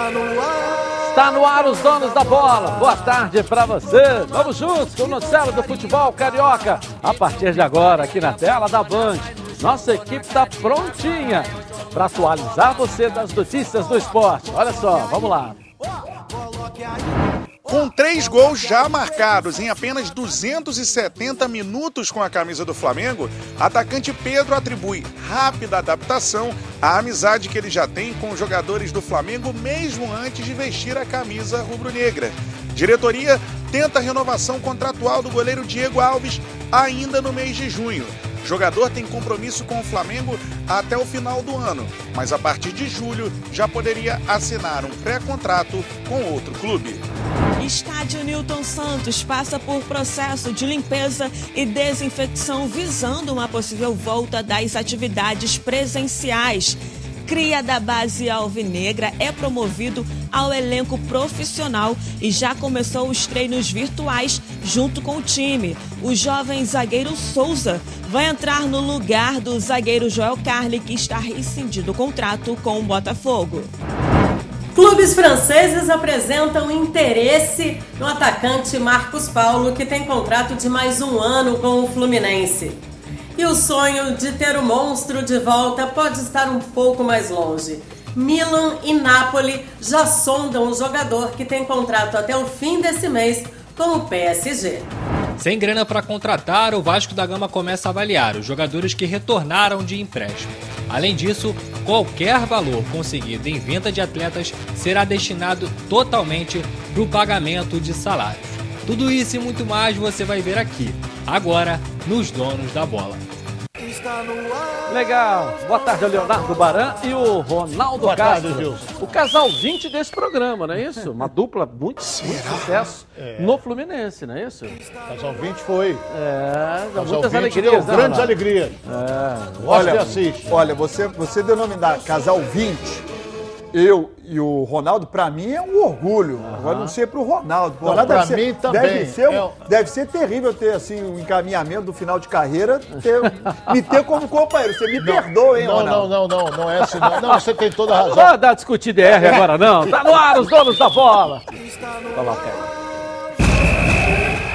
Está no ar. Está no ar os donos da bola. Boa tarde para você. Vamos juntos com o noticiário do futebol carioca. A partir de agora, aqui na tela da Band. Nossa equipe está prontinha para atualizar você das notícias do esporte. Olha só, vamos lá. Com três gols já marcados em apenas 270 minutos com a camisa do Flamengo, atacante Pedro atribui rápida adaptação à amizade que ele já tem com os jogadores do Flamengo mesmo antes de vestir a camisa rubro-negra. Diretoria tenta a renovação contratual do goleiro Diego Alves ainda no mês de junho. Jogador tem compromisso com o Flamengo até o final do ano, mas a partir de julho já poderia assinar um pré-contrato com outro clube. Estádio Newton Santos passa por processo de limpeza e desinfecção visando uma possível volta das atividades presenciais. Cria da base alvinegra é promovido ao elenco profissional e já começou os treinos virtuais junto com o time. O jovem zagueiro Souza vai entrar no lugar do zagueiro Joel Carli, que está rescindido o contrato com o Botafogo. Clubes franceses apresentam interesse no atacante Marcos Paulo, que tem contrato de mais um ano com o Fluminense. E o sonho de ter o monstro de volta pode estar um pouco mais longe. Milan e Napoli já sondam o jogador que tem contrato até o fim desse mês com o PSG. Sem grana para contratar, o Vasco da Gama começa a avaliar os jogadores que retornaram de empréstimo. Além disso, qualquer valor conseguido em venda de atletas será destinado totalmente para o pagamento de salários. Tudo isso e muito mais você vai ver aqui, agora, nos Donos da Bola. Legal. Boa tarde, Leonardo Baran e o Ronaldo Boa Castro. Tarde, o casal 20 desse programa, não é isso? Uma dupla muito, muito sucesso é. no Fluminense, não é isso? Casal 20 foi. É, casal muitas 20 alegrias. Deu grandes alegrias. É. Olha, assiste. Olha, você, você denominar casal 20 eu e o Ronaldo, para mim é um orgulho. Uhum. Agora não sei para o Ronaldo. Não, Ronaldo deve mim ser, também. Deve ser, é... deve ser terrível ter assim um encaminhamento do final de carreira, ter, me ter como companheiro. Você me não, perdoa, hein, não, Ronaldo? Não, não, não, não é assim. Não, não você tem toda a razão. Não vai dar discutir DR agora, não. Tá no ar os donos da bola. Coloca aí.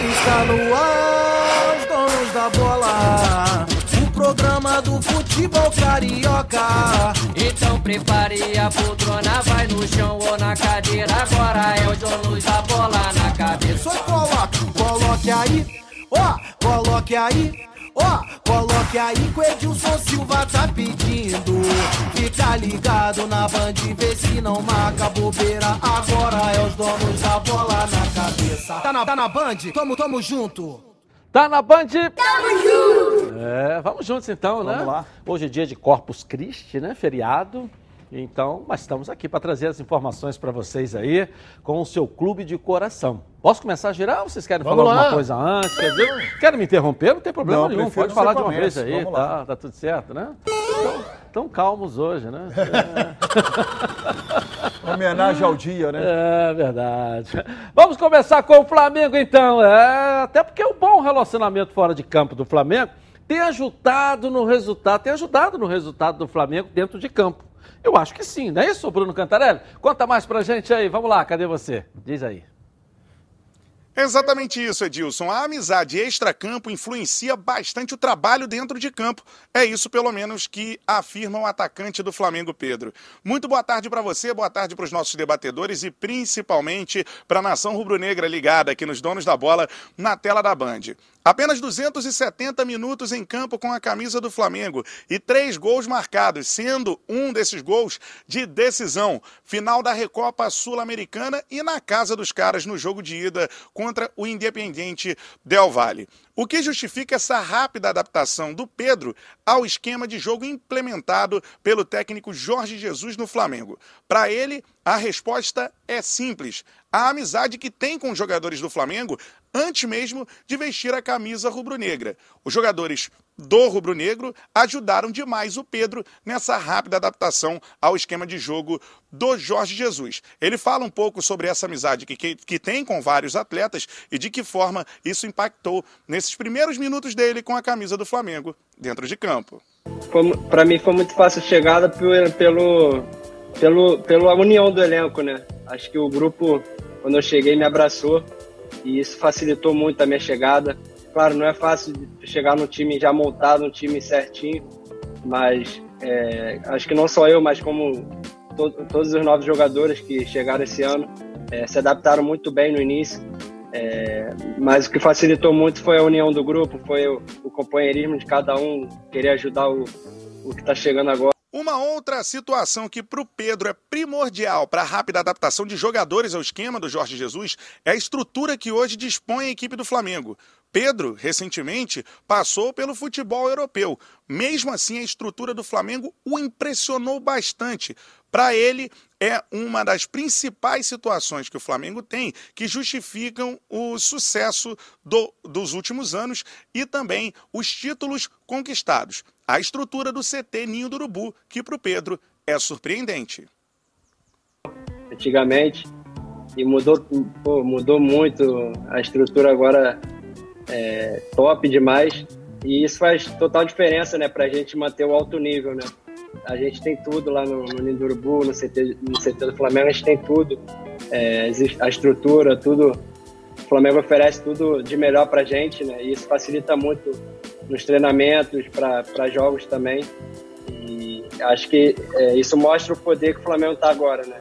Está no ar os donos da bola programa do futebol carioca. Então prepare a poltrona, vai no chão ou na cadeira. Agora é o dono da bola na cabeça. Só coloque, coloque aí, ó, coloque aí. Ó, oh, coloque aí que o Edilson Silva tá pedindo. Fica ligado na band, vê se não marca bobeira. Agora é os donos da bola na cabeça. Tá na, tá na band? Tamo, tamo junto. Tá na Band? Tamo junto! É, vamos juntos então, vamos né? Vamos lá. Hoje é dia de Corpus Christi, né? Feriado. Então, mas estamos aqui para trazer as informações para vocês aí com o seu clube de coração. Posso começar a girar ou vocês querem Vamos falar lá. alguma coisa antes? Quer dizer, querem me interromper? Não tem problema não, nenhum. Pode falar de uma vez aí, tá, tá, tudo certo, né? Então, tão calmos hoje, né? É. Homenagem ao dia, né? É verdade. Vamos começar com o Flamengo, então. É, até porque o bom relacionamento fora de campo do Flamengo tem ajudado no resultado, tem ajudado no resultado do Flamengo dentro de campo. Eu acho que sim, não é isso, Bruno Cantarelli? Conta mais pra gente aí, vamos lá, cadê você? Diz aí. Exatamente isso, Edilson. A amizade extra-campo influencia bastante o trabalho dentro de campo. É isso, pelo menos, que afirma o atacante do Flamengo, Pedro. Muito boa tarde para você, boa tarde para os nossos debatedores e principalmente para a nação rubro-negra ligada aqui nos donos da bola na tela da Band. Apenas 270 minutos em campo com a camisa do Flamengo e três gols marcados, sendo um desses gols de decisão. Final da Recopa Sul-Americana e na casa dos caras no jogo de ida contra o Independiente Del Valle. O que justifica essa rápida adaptação do Pedro ao esquema de jogo implementado pelo técnico Jorge Jesus no Flamengo? Para ele, a resposta é simples: a amizade que tem com os jogadores do Flamengo antes mesmo de vestir a camisa rubro-negra. Os jogadores do rubro-negro ajudaram demais o Pedro nessa rápida adaptação ao esquema de jogo do Jorge Jesus. Ele fala um pouco sobre essa amizade que, que, que tem com vários atletas e de que forma isso impactou nesses primeiros minutos dele com a camisa do Flamengo dentro de campo. Para mim foi muito fácil a chegada pelo, pelo pela união do elenco, né? Acho que o grupo, quando eu cheguei, me abraçou e isso facilitou muito a minha chegada. Claro, não é fácil chegar num time já montado, um time certinho, mas é, acho que não só eu, mas como to todos os novos jogadores que chegaram esse ano é, se adaptaram muito bem no início. É, mas o que facilitou muito foi a união do grupo, foi o, o companheirismo de cada um, querer ajudar o, o que está chegando agora. Uma outra situação que para o Pedro é primordial para a rápida adaptação de jogadores ao esquema do Jorge Jesus é a estrutura que hoje dispõe a equipe do Flamengo. Pedro, recentemente, passou pelo futebol europeu. Mesmo assim, a estrutura do Flamengo o impressionou bastante. Para ele, é uma das principais situações que o Flamengo tem que justificam o sucesso do, dos últimos anos e também os títulos conquistados. A estrutura do CT Ninho do Urubu, que para o Pedro é surpreendente. Antigamente, e mudou, pô, mudou muito a estrutura agora é, top demais. E isso faz total diferença, né, para a gente manter o alto nível, né? A gente tem tudo lá no, no Nindurubu, no CT, no CT do Flamengo, a gente tem tudo. É, a estrutura, tudo. O Flamengo oferece tudo de melhor para a gente, né? E isso facilita muito nos treinamentos, para jogos também. E acho que é, isso mostra o poder que o Flamengo está agora, né?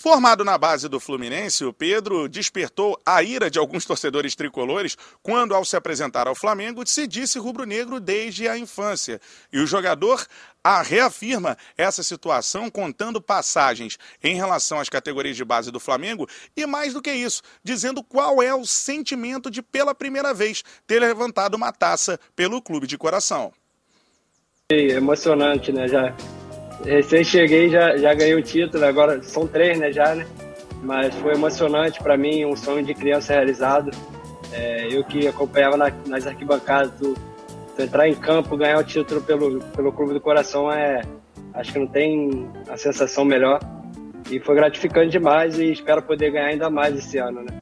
Formado na base do Fluminense, o Pedro despertou a ira de alguns torcedores tricolores quando, ao se apresentar ao Flamengo, se disse rubro-negro desde a infância. E o jogador a reafirma essa situação contando passagens em relação às categorias de base do Flamengo e, mais do que isso, dizendo qual é o sentimento de, pela primeira vez, ter levantado uma taça pelo clube de coração. É emocionante, né? Já recém cheguei, já, já ganhei o título, agora são três, né, já, né? Mas foi emocionante para mim, um sonho de criança realizado. É, eu que acompanhava na, nas arquibancadas, tu, entrar em campo, ganhar o título pelo, pelo Clube do Coração, é, acho que não tem a sensação melhor. E foi gratificante demais e espero poder ganhar ainda mais esse ano, né?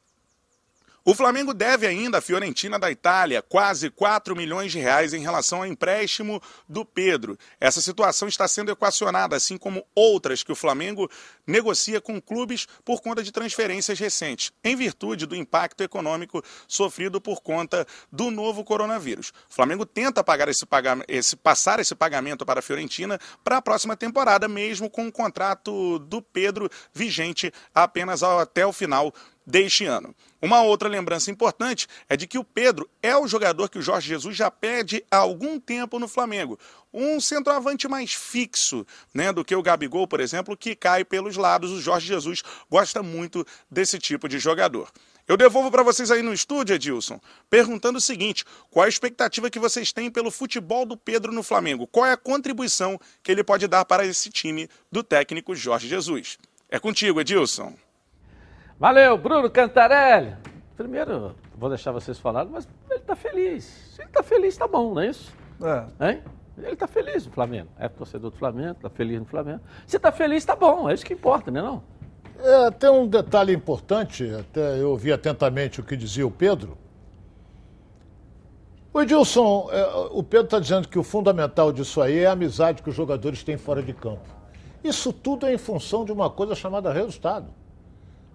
O Flamengo deve ainda à Fiorentina da Itália quase 4 milhões de reais em relação ao empréstimo do Pedro. Essa situação está sendo equacionada, assim como outras que o Flamengo negocia com clubes por conta de transferências recentes, em virtude do impacto econômico sofrido por conta do novo coronavírus. O Flamengo tenta pagar esse, esse passar esse pagamento para a Fiorentina para a próxima temporada, mesmo com o contrato do Pedro vigente apenas até o final deste ano. Uma outra lembrança importante é de que o Pedro é o jogador que o Jorge Jesus já pede há algum tempo no Flamengo. Um centroavante mais fixo né, do que o Gabigol, por exemplo, que cai pelos lados. O Jorge Jesus gosta muito desse tipo de jogador. Eu devolvo para vocês aí no estúdio, Edilson, perguntando o seguinte: qual a expectativa que vocês têm pelo futebol do Pedro no Flamengo? Qual é a contribuição que ele pode dar para esse time do técnico Jorge Jesus? É contigo, Edilson. Valeu, Bruno Cantarelli. Primeiro, vou deixar vocês falarem, mas ele está feliz. Se ele está feliz, está bom, não é isso? É. Hein? Ele está feliz no Flamengo. É torcedor do Flamengo, está feliz no Flamengo. Se está feliz, está bom. É isso que importa, né não? É, tem um detalhe importante, até eu ouvi atentamente o que dizia o Pedro. O Edilson, é, o Pedro está dizendo que o fundamental disso aí é a amizade que os jogadores têm fora de campo. Isso tudo é em função de uma coisa chamada resultado.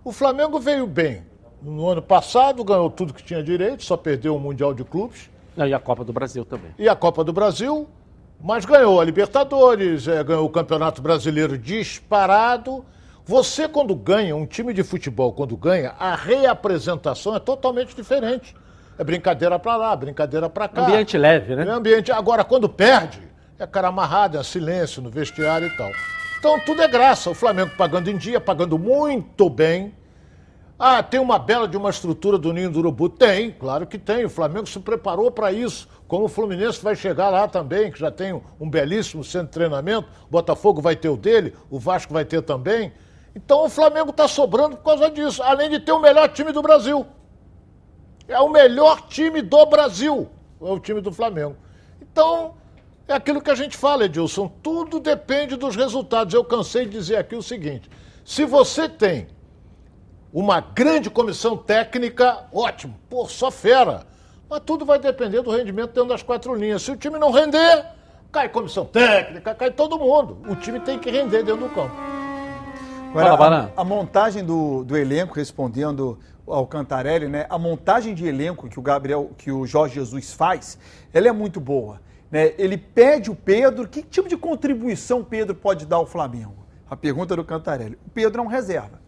O Flamengo veio bem. No ano passado ganhou tudo que tinha direito, só perdeu o Mundial de Clubes. E a Copa do Brasil também. E a Copa do Brasil, mas ganhou a Libertadores, é, ganhou o Campeonato Brasileiro disparado. Você, quando ganha, um time de futebol, quando ganha, a reapresentação é totalmente diferente. É brincadeira para lá, brincadeira para cá. Ambiente leve, né? É ambiente. Agora, quando perde, é cara amarrado, é silêncio no vestiário e tal. Então tudo é graça. O Flamengo pagando em dia, pagando muito bem. Ah, tem uma bela de uma estrutura do Ninho do Urubu? Tem, claro que tem. O Flamengo se preparou para isso. Como o Fluminense vai chegar lá também, que já tem um belíssimo centro de treinamento. O Botafogo vai ter o dele, o Vasco vai ter também. Então o Flamengo está sobrando por causa disso, além de ter o melhor time do Brasil. É o melhor time do Brasil, é o time do Flamengo. Então, é aquilo que a gente fala, Edilson, tudo depende dos resultados. Eu cansei de dizer aqui o seguinte: se você tem uma grande comissão técnica, ótimo, pô, só fera. Mas tudo vai depender do rendimento dentro das quatro linhas. Se o time não render, cai comissão técnica, cai todo mundo. O time tem que render dentro do campo. Agora, a, a montagem do, do elenco, respondendo ao Cantarelli, né? A montagem de elenco que o Gabriel, que o Jorge Jesus faz, ela é muito boa. Né? Ele pede o Pedro, que tipo de contribuição Pedro pode dar ao Flamengo? A pergunta do Cantarelli. O Pedro é um reserva.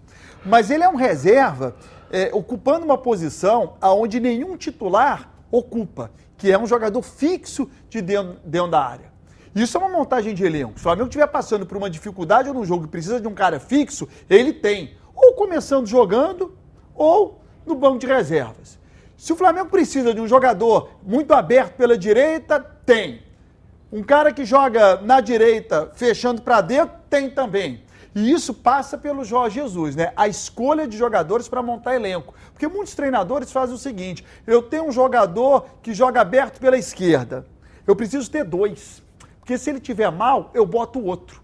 Mas ele é um reserva é, ocupando uma posição aonde nenhum titular ocupa, que é um jogador fixo de dentro, dentro da área. Isso é uma montagem de elenco. Se o Flamengo estiver passando por uma dificuldade ou num jogo que precisa de um cara fixo, ele tem. Ou começando jogando, ou no banco de reservas. Se o Flamengo precisa de um jogador muito aberto pela direita, tem. Um cara que joga na direita, fechando para dentro, tem também. E isso passa pelo Jorge Jesus, né? A escolha de jogadores para montar elenco. Porque muitos treinadores fazem o seguinte: eu tenho um jogador que joga aberto pela esquerda. Eu preciso ter dois. Porque se ele tiver mal, eu boto outro.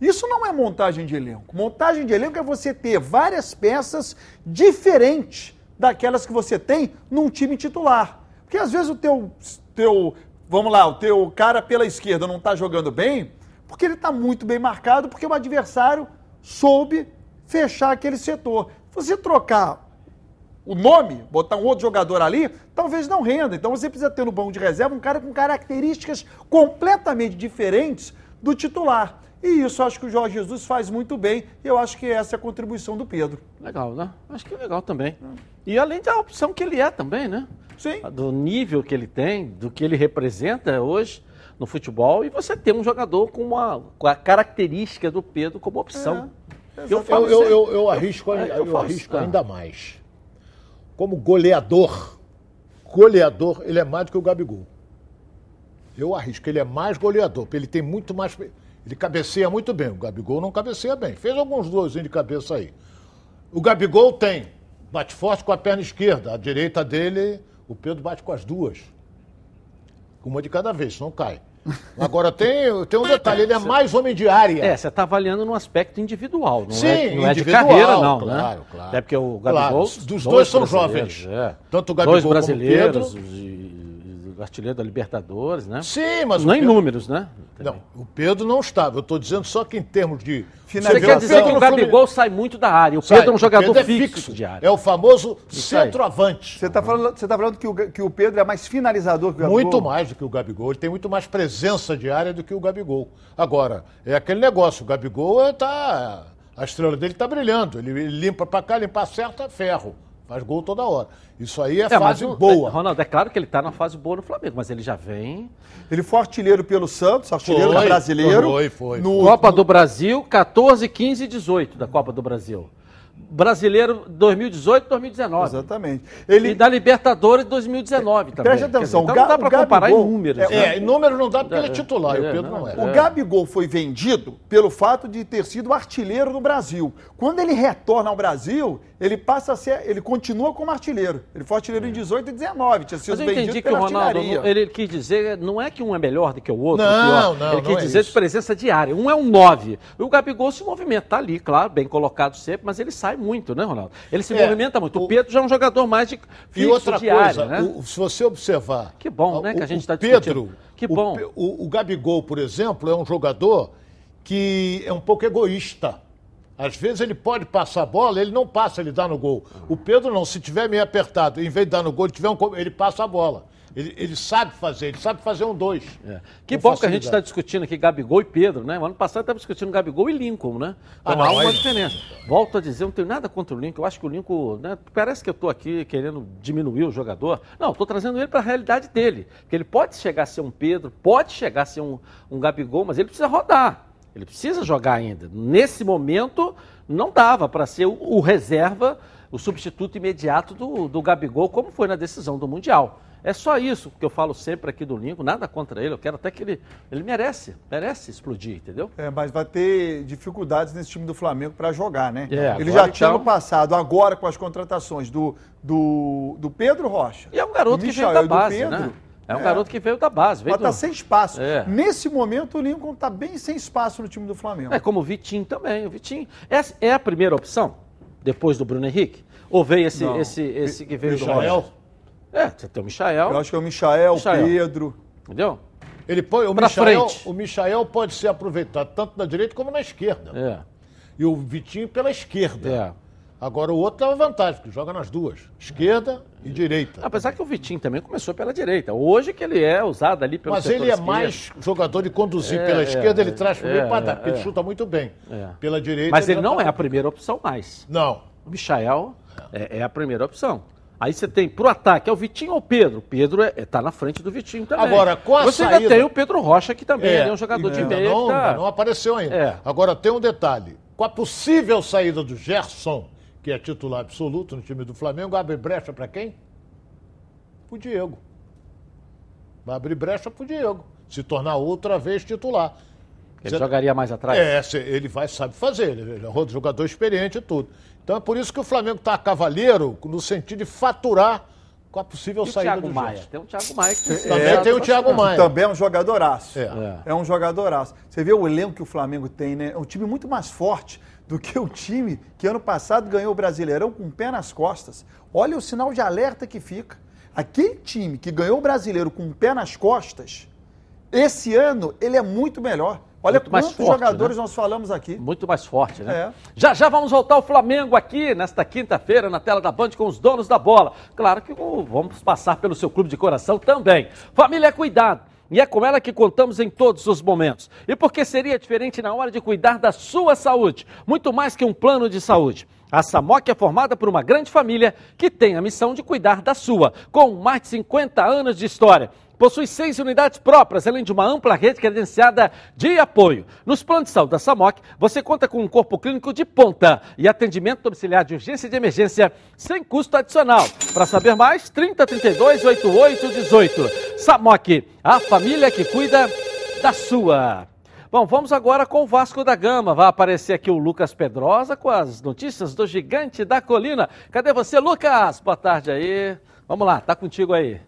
Isso não é montagem de elenco. Montagem de elenco é você ter várias peças diferentes daquelas que você tem num time titular. Porque às vezes o teu, teu vamos lá, o teu cara pela esquerda não está jogando bem, porque ele está muito bem marcado, porque o adversário soube fechar aquele setor. Se você trocar o nome, botar um outro jogador ali, talvez não renda. Então você precisa ter no banco de reserva um cara com características completamente diferentes do titular. E isso acho que o Jorge Jesus faz muito bem. E eu acho que essa é a contribuição do Pedro. Legal, né? Acho que é legal também. E além da opção que ele é também, né? Sim. Do nível que ele tem, do que ele representa hoje no futebol. E você tem um jogador com, uma, com a característica do Pedro como opção. É, eu, eu, eu, eu, eu arrisco, eu, eu arrisco ainda mais como goleador, goleador, ele é mais do que o Gabigol. Eu arrisco, ele é mais goleador, porque ele tem muito mais. Ele cabeceia muito bem. O Gabigol não cabeceia bem. Fez alguns dois de cabeça aí. O Gabigol tem. Bate forte com a perna esquerda. A direita dele, o Pedro bate com as duas. Uma de cada vez, senão cai. Agora tem, tem um detalhe, ele é mais homem de área. É, você está avaliando no aspecto individual, não, Sim, é, não é de carreira, não, claro, né? claro. Até porque o Gabigol. Claro, dos dois são jovens. É. Tanto o Gabigol dois como o brasileiros, Pedro. Artilheiro da Libertadores, né? Sim, mas Não o em Pedro- números, né? Não, o Pedro não estava. Eu estou dizendo só que em termos de. Você Finalização. quer dizer que o Gabigol sai muito da área. O Sai, Pedro é um jogador Pedro é fixo, de área. É o famoso centroavante. Você está falando, você tá falando que, o, que o Pedro é mais finalizador que o Gabigol? Muito mais do que o Gabigol. Ele tem muito mais presença de área do que o Gabigol. Agora, é aquele negócio. O Gabigol está. A estrela dele está brilhando. Ele, ele limpa para cá, limpa certo, é ferro. Faz gol toda hora. Isso aí é, É, mas fase o- boa. é, Ronaldo, é claro que ele está na fase boa no Flamengo, mas ele já vem. Ele foi artilheiro pelo Santos, artilheiro Foi, brasileiro. foi, foi. No, Copa do Brasil, 14, 15 e 18 da Copa do Brasil. Brasileiro 2018, 2019. Exatamente. E Ele, da Libertadores 2019 também. Preste atenção, dizer, o então não dá para comparar Gabigol- em números. é, né? É, em número não dá porque ele é É, titular, e é, o Pedro não, não é. O É. Gabigol foi vendido pelo fato de ter sido artilheiro no Brasil. Quando ele retorna ao Brasil, ele passa a ser, ele continua como artilheiro. Ele foi artilheiro em 18 e 19, tinha sido Mas eu entendi que o Ronaldo, ele quis dizer, não é que um é melhor do que o outro, Não, não, ele quis é dizer de presença diária. Um é um 9. O Gabigol se movimenta, tá ali, claro, bem colocado sempre, mas ele sai muito, né, Ronaldo? Ele se É, movimenta muito. O o- Pedro já é um jogador mais de E fixo outra diária, coisa, né? o- se você observar. Que bom, né, o- que a gente o tá Pedro, discutindo. Que bom. O, o Gabigol, por exemplo, é um jogador que é um pouco egoísta. Às vezes ele pode passar a bola, ele não passa, ele dá no gol. O Pedro não, se tiver meio apertado, em vez de dar no gol, ele, tiver um, ele passa a bola. Ele, ele sabe fazer, ele sabe fazer um dois. É. Que bom que a gente está discutindo aqui Gabigol e Pedro, né? O ano passado estava discutindo Gabigol e Lincoln, né? Ah, Então não, há uma diferença. Volto a dizer, eu não tenho nada contra o Lincoln. Eu acho que o Lincoln, né? Parece que eu estou aqui querendo diminuir o jogador. Não, estou trazendo ele para a realidade dele. Que ele pode chegar a ser um Pedro, pode chegar a ser um, um Gabigol, mas ele precisa rodar. Ele precisa jogar ainda. Nesse momento, não dava para ser o, o reserva, o substituto imediato do, do Gabigol, como foi na decisão do Mundial. É só isso que eu falo sempre aqui do Lincoln, nada contra ele. Eu quero até que ele. Ele merece, merece explodir, entendeu? É, mas vai ter dificuldades nesse time do Flamengo para jogar, né? É, ele já tinha então- no passado, agora com as contratações do, do, do Pedro Rocha. E é um garoto do que veio da do base, Pedro. né? É um garoto que veio da base. Veio Mas tá do... sem espaço. É. Nesse momento, o Lincoln tá bem sem espaço no time do Flamengo. É como o Vitinho também. O Vitinho. Essa é a primeira opção, depois do Bruno Henrique? Ou veio esse, Não. esse, esse que veio do Michael? É, você tem o Michael, Eu acho que é o Michael, Michael. Pedro. entendeu? Ele pode, o, Pra Michael, frente. o Michael pode ser aproveitado tanto na direita como na esquerda. É. E o Vitinho pela esquerda. É. Agora o outro leva vantagem, porque joga nas duas, esquerda e direita. Apesar que o Vitinho também começou pela direita. Hoje que ele é usado ali pelo Mas ele é esquerdo. mais jogador de conduzir É, pela é, esquerda, ele é, traz para o é, meio para dar, é, porque ele é. chuta muito bem. É. Pela direita. Mas ele vai não é pra- a primeira opção mais. Não. O Michael é, é a primeira opção. Aí você tem pro ataque, é o Vitinho ou o Pedro? O Pedro é, é- tá na frente do Vitinho também. Agora, com a Você saída- ainda tem o Pedro Rocha, que também é, um jogador de ainda meia. não, tá- não apareceu ainda. É. Agora tem um detalhe. Com a possível saída do Gerson, que é titular absoluto no time do Flamengo, abre brecha para quem? Pro Diego. Vai abrir brecha pro Diego. Se tornar outra vez titular. Ele Você- jogaria mais atrás? É, ele vai, sabe fazer, ele é um jogador experiente e tudo. Então é por isso que o Flamengo está cavaleiro no sentido de faturar com a possível E o saída Thiago do Maia? Tem o Thiago Maia que Também É, tem o Thiago Maia. Também é um jogadoraço. É. É um jogadoraço. Você vê o elenco que o Flamengo tem, né? É um time muito mais forte do que o time que ano passado ganhou o Brasileirão com o pé nas costas. Olha o sinal de alerta que fica. Aquele time que ganhou o Brasileiro com o pé nas costas, esse ano ele é muito melhor. Olha Muito quantos forte, jogadores né? nós falamos aqui. Muito mais forte, né? É. Já já vamos voltar ao Flamengo aqui nesta quinta-feira na tela da Band com os donos da bola. Claro que vamos passar pelo seu clube de coração também. Família cuidado. E é com ela que contamos em todos os momentos. E por que seria diferente na hora de cuidar da sua saúde? Muito mais que um plano de saúde. A Samok é formada por uma grande família que tem a missão de cuidar da sua, com mais de 50 anos de história. Possui seis unidades próprias, além de uma ampla rede credenciada de apoio. Nos planos de saúde da Samok, você conta com um corpo clínico de ponta e atendimento domiciliar de urgência e de emergência sem custo adicional. Para saber mais, 30 32 88 18. Samok, a família que cuida da sua. Bom, vamos agora com o Vasco da Gama. Vai aparecer aqui o Lucas Pedrosa com as notícias do Gigante da Colina. Cadê você, Lucas? Boa tarde aí. Vamos lá, tá contigo aí.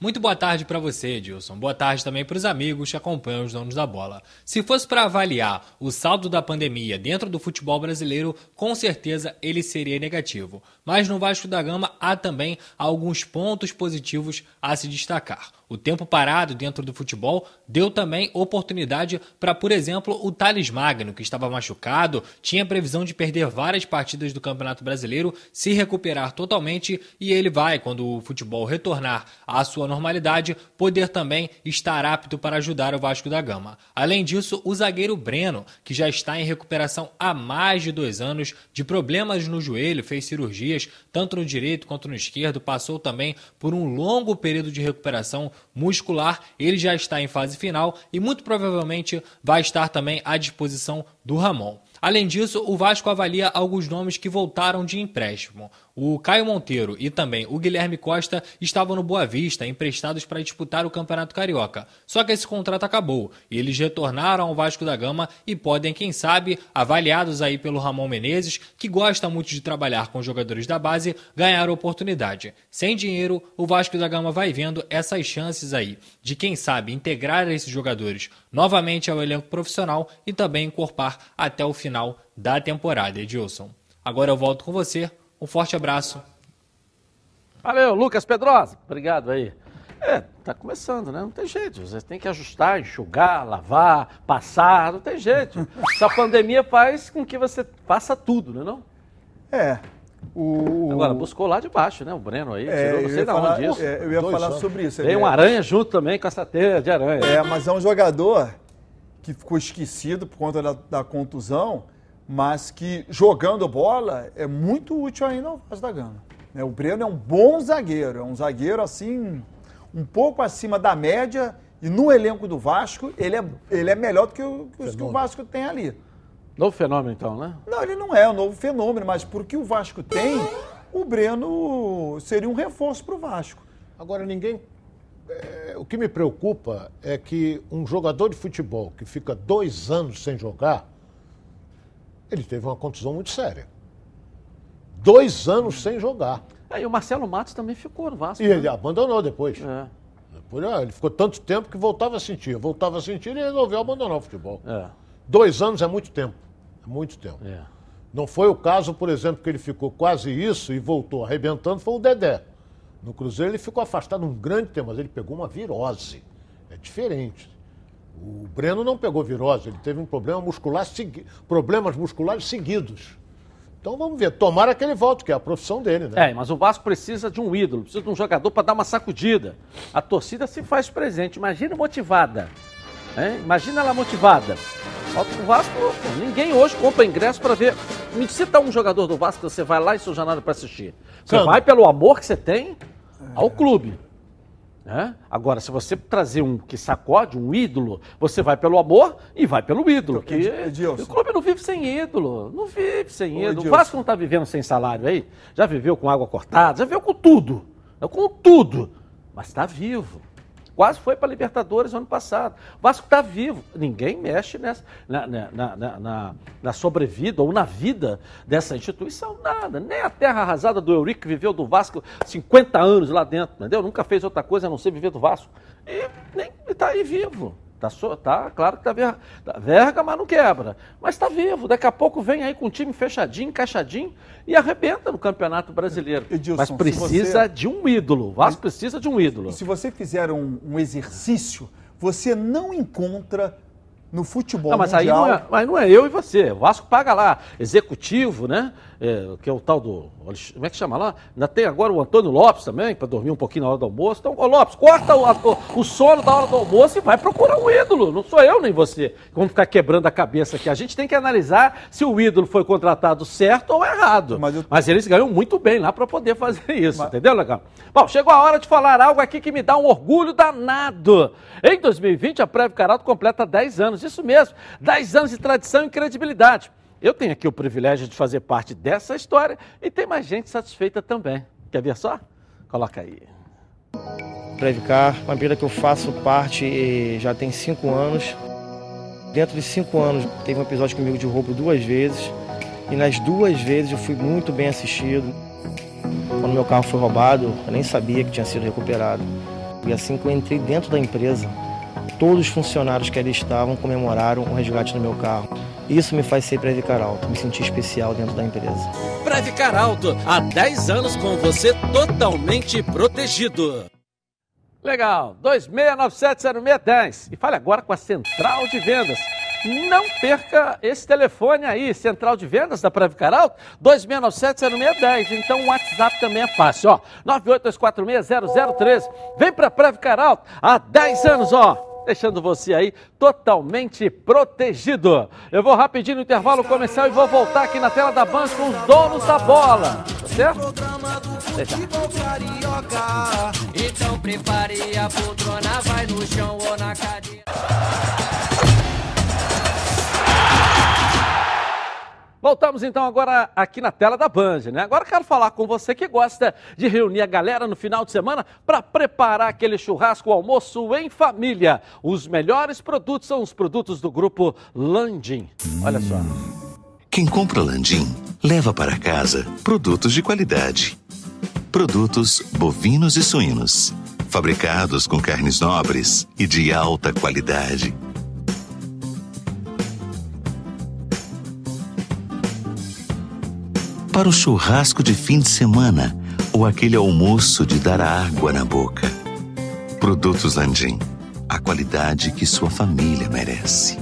Muito boa tarde para você, Edilson. Boa tarde também para os amigos que acompanham os donos da bola. Se fosse para avaliar o saldo da pandemia dentro do futebol brasileiro, com certeza ele seria negativo. Mas no Vasco da Gama há também alguns pontos positivos a se destacar. O tempo parado dentro do futebol deu também oportunidade para, por exemplo, o Thales Magno, que estava machucado, tinha previsão de perder várias partidas do Campeonato Brasileiro, se recuperar totalmente e ele vai, quando o futebol retornar à sua normalidade, poder também estar apto para ajudar o Vasco da Gama. Além disso, o zagueiro Breno, que já está em recuperação há mais de dois anos de problemas no joelho, fez cirurgias tanto no direito quanto no esquerdo, passou também por um longo período de recuperação muscular. Ele já está em fase final e muito provavelmente vai estar também à disposição do Ramon. Além disso, o Vasco avalia alguns nomes que voltaram de empréstimo. O Caio Monteiro e também o Guilherme Costa estavam no Boa Vista, emprestados para disputar o Campeonato Carioca. Só que esse contrato acabou e eles retornaram ao Vasco da Gama e podem, quem sabe, avaliados aí pelo Ramon Menezes, que gosta muito de trabalhar com jogadores da base, ganhar oportunidade. Sem dinheiro, o Vasco da Gama vai vendo essas chances aí de, quem sabe, integrar esses jogadores novamente ao elenco profissional e também encorpar até o final da temporada, Edilson. Agora eu volto com você. Um forte abraço. Valeu, Lucas Pedrosa. Obrigado aí. É, tá começando, né? Não tem jeito. Você tem que ajustar, enxugar, lavar, passar, não tem jeito. Essa pandemia faz com que você faça tudo, não é não? É. O... Agora, buscou lá de baixo, né? O Breno aí, É, tirou não sei falar- onde isso. é, eu ia falar sobre isso. Tem um é- aranha junto também com essa teia de aranha. É, mas é um jogador que ficou esquecido por conta da, da contusão, mas que jogando bola é muito útil ainda ao Vasco da Gama. né? O Breno é um bom zagueiro, é um zagueiro assim, um pouco acima da média, e no elenco do Vasco ele é, ele é melhor do que, o, que os que o Vasco tem ali. Novo fenômeno, então, né? Não, ele não é um novo fenômeno, mas porque o Vasco tem, o Breno seria um reforço para o Vasco. Agora, ninguém. é, o que me preocupa é que um jogador de futebol que fica dois anos sem jogar, ele teve uma contusão muito séria. Dois anos sem jogar. Aí o Marcelo Matos também ficou no Vasco. E né? ele abandonou depois. É, Depois, ah, ele ficou tanto tempo que voltava a sentir. Voltava a sentir e resolveu abandonar o futebol. é, Dois anos é muito tempo. É muito tempo. é. Não foi o caso, por exemplo, que ele ficou quase isso e voltou arrebentando, foi o Dedé. No Cruzeiro ele ficou afastado um grande tempo, mas ele pegou uma virose. É diferente. O Breno não pegou virose, ele teve um problema muscular, segui... problemas musculares seguidos. Então vamos ver, tomara que ele volte, que é a profissão dele, né? É, mas o Vasco precisa de um ídolo, precisa de um jogador para dar uma sacudida. A torcida se faz presente, imagina motivada. Hein? Imagina ela motivada. O Vasco, ninguém hoje compra ingresso para ver. Me cita um jogador do Vasco que você vai lá em São Januário para assistir. Você vai pelo amor que você tem ao clube. Né? Agora, se você trazer um que sacode, um ídolo, você vai pelo amor e vai pelo ídolo. Que o clube não vive sem ídolo. Não vive sem ídolo. Edilson. O Vasco não está vivendo sem salário aí. Já viveu com água cortada, já viveu com tudo. Com tudo. Mas está vivo. Quase foi para a Libertadores ano passado. O Vasco está vivo. Ninguém mexe nessa, na, na, na, na, sobrevida ou na vida dessa instituição. Nada. Nem a terra arrasada do Eurico, que viveu do Vasco 50 anos lá dentro, entendeu? Nunca fez outra coisa a não ser viver do Vasco. E está aí vivo. Tá, tá claro que tá, ver, tá verga, mas não quebra. Mas está vivo. Daqui a pouco vem aí com o time fechadinho, encaixadinho e arrebenta no Campeonato Brasileiro. Edilson, mas precisa você... de um ídolo. O Vasco precisa de um ídolo. E se você fizer um, um exercício, você não encontra no futebol não, mas mundial... Aí não é, mas não é eu e você. O Vasco paga lá, executivo, né? É, que é o tal do. Como é que chama lá? Ainda tem agora o Antônio Lopes também, para dormir um pouquinho na hora do almoço. Então, ô Lopes, corta o, o, o, sono da hora do almoço e vai procurar um ídolo. Não sou eu nem você. Vamos ficar quebrando a cabeça aqui. A gente tem que analisar se o ídolo foi contratado certo ou errado. Mas, eu... mas eles ganham muito bem lá para poder fazer isso, mas... entendeu, legal? Bom, chegou a hora de falar algo aqui que me dá um orgulho danado. Em 2020, a Preve Caralto completa 10 anos. Isso mesmo, 10 anos de tradição e credibilidade. Eu tenho aqui o privilégio de fazer parte dessa história e tem mais gente satisfeita também. Quer ver só? Coloca aí. Previcar, uma empresa que eu faço parte já tem cinco anos. Dentro de cinco anos teve um episódio comigo de roubo duas vezes e nas duas vezes eu fui muito bem assistido. Quando meu carro foi roubado, eu nem sabia que tinha sido recuperado. E assim que eu entrei dentro da empresa, todos os funcionários que ali estavam comemoraram o resgate do meu carro. Isso me faz ser Previcar Alto, me sentir especial dentro da empresa. Previcar Alto, há 10 anos com você totalmente protegido. Legal, 26970610. E fale agora com a Central de Vendas. Não perca esse telefone aí, Central de Vendas da Previcar Alto, 26970610. Então o WhatsApp também é fácil, ó, 982460013. Vem para Previcar Alto, há 10 anos, ó deixando você aí totalmente protegido. Eu vou rapidinho no intervalo comercial e vou voltar aqui na tela da Band com os donos da bola. Tá certo? Deixa. Então prepare a poltrona, vai no chão ou na cadeira. Voltamos então agora aqui na tela da Band, né? Agora quero falar com você que gosta de reunir a galera no final de semana para preparar aquele churrasco, almoço em família. Os melhores produtos são os produtos do grupo Landim. Olha só. Quem compra Landim leva para casa produtos de qualidade. Produtos bovinos e suínos, fabricados com carnes nobres e de alta qualidade para o churrasco de fim de semana ou aquele almoço de dar água na boca. Produtos Landim, a qualidade que sua família merece.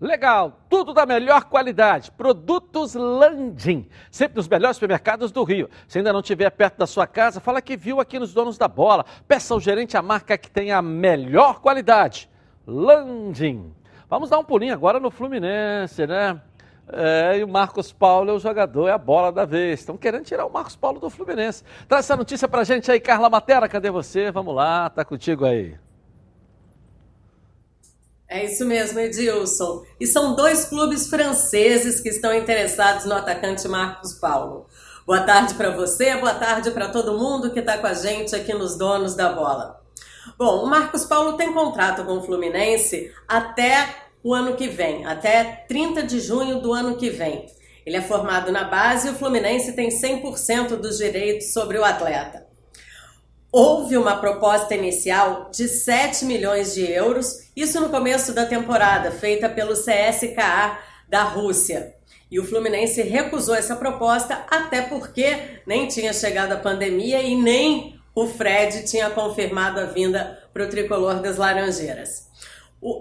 Legal, tudo da melhor qualidade. Produtos Landim, sempre nos melhores supermercados do Rio. Se ainda não estiver perto da sua casa, fala que viu aqui nos donos da bola. Peça ao gerente a marca que tem a melhor qualidade. Landim. Vamos dar um pulinho agora no Fluminense, né? É, e o Marcos Paulo é o jogador, é a bola da vez. Estão querendo tirar o Marcos Paulo do Fluminense. Traz essa notícia pra gente aí, Carla Matera, cadê você? Vamos lá, tá contigo aí. É isso mesmo, Edilson. E são dois clubes franceses que estão interessados no atacante Marcos Paulo. Boa tarde para você, boa tarde para todo mundo que está com a gente aqui nos Donos da Bola. Bom, o Marcos Paulo tem contrato com o Fluminense até o ano que vem, até 30 de junho do ano que vem. Ele é formado na base e o Fluminense tem 100% dos direitos sobre o atleta. Houve uma proposta inicial de 7 milhões de euros, isso no começo da temporada, feita pelo CSKA da Rússia. E o Fluminense recusou essa proposta, até porque nem tinha chegado a pandemia e nem o Fred tinha confirmado a vinda para o tricolor das Laranjeiras.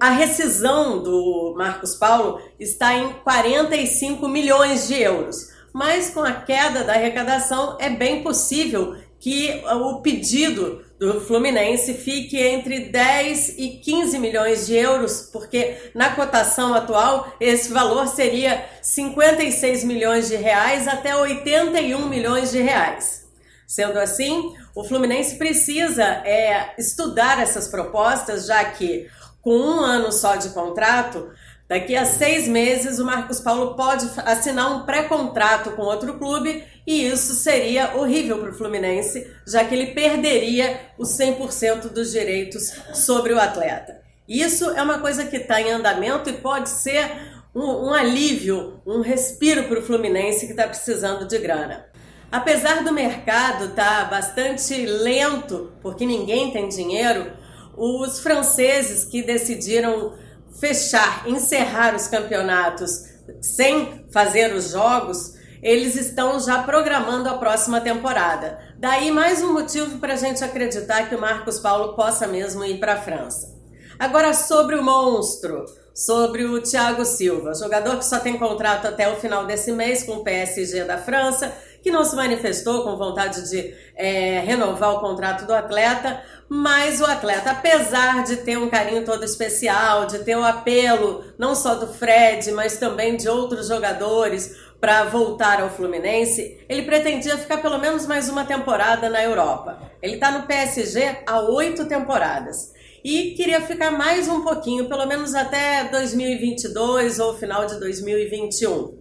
A rescisão do Marcos Paulo está em 45 milhões de euros, mas com a queda da arrecadação é bem possível que o pedido do Fluminense fique entre 10 e 15 milhões de euros, porque na cotação atual esse valor seria 56 milhões de reais até 81 milhões de reais. Sendo assim, o Fluminense precisa é, estudar essas propostas, já que com um ano só de contrato, daqui a seis meses o Marcos Paulo pode assinar um pré-contrato com outro clube e isso seria horrível para o Fluminense, já que ele perderia os 100% dos direitos sobre o atleta. Isso é uma coisa que está em andamento e pode ser um, um alívio, um respiro para o Fluminense que está precisando de grana. Apesar do mercado estar tá bastante lento, porque ninguém tem dinheiro, os franceses que decidiram fechar, encerrar os campeonatos sem fazer os jogos, eles estão já programando a próxima temporada. Daí mais um motivo para a gente acreditar que o Marcos Paulo possa mesmo ir para a França. Agora sobre o monstro, sobre o Thiago Silva, jogador que só tem contrato até o final desse mês com o PSG da França, que não se manifestou com vontade de é, renovar o contrato do atleta, mas o atleta, apesar de ter um carinho todo especial, de ter o apelo não só do Fred, mas também de outros jogadores, para voltar ao Fluminense, ele pretendia ficar pelo menos mais uma temporada na Europa. Ele está no PSG há oito temporadas e queria ficar mais um pouquinho, pelo menos até 2022 ou final de 2021.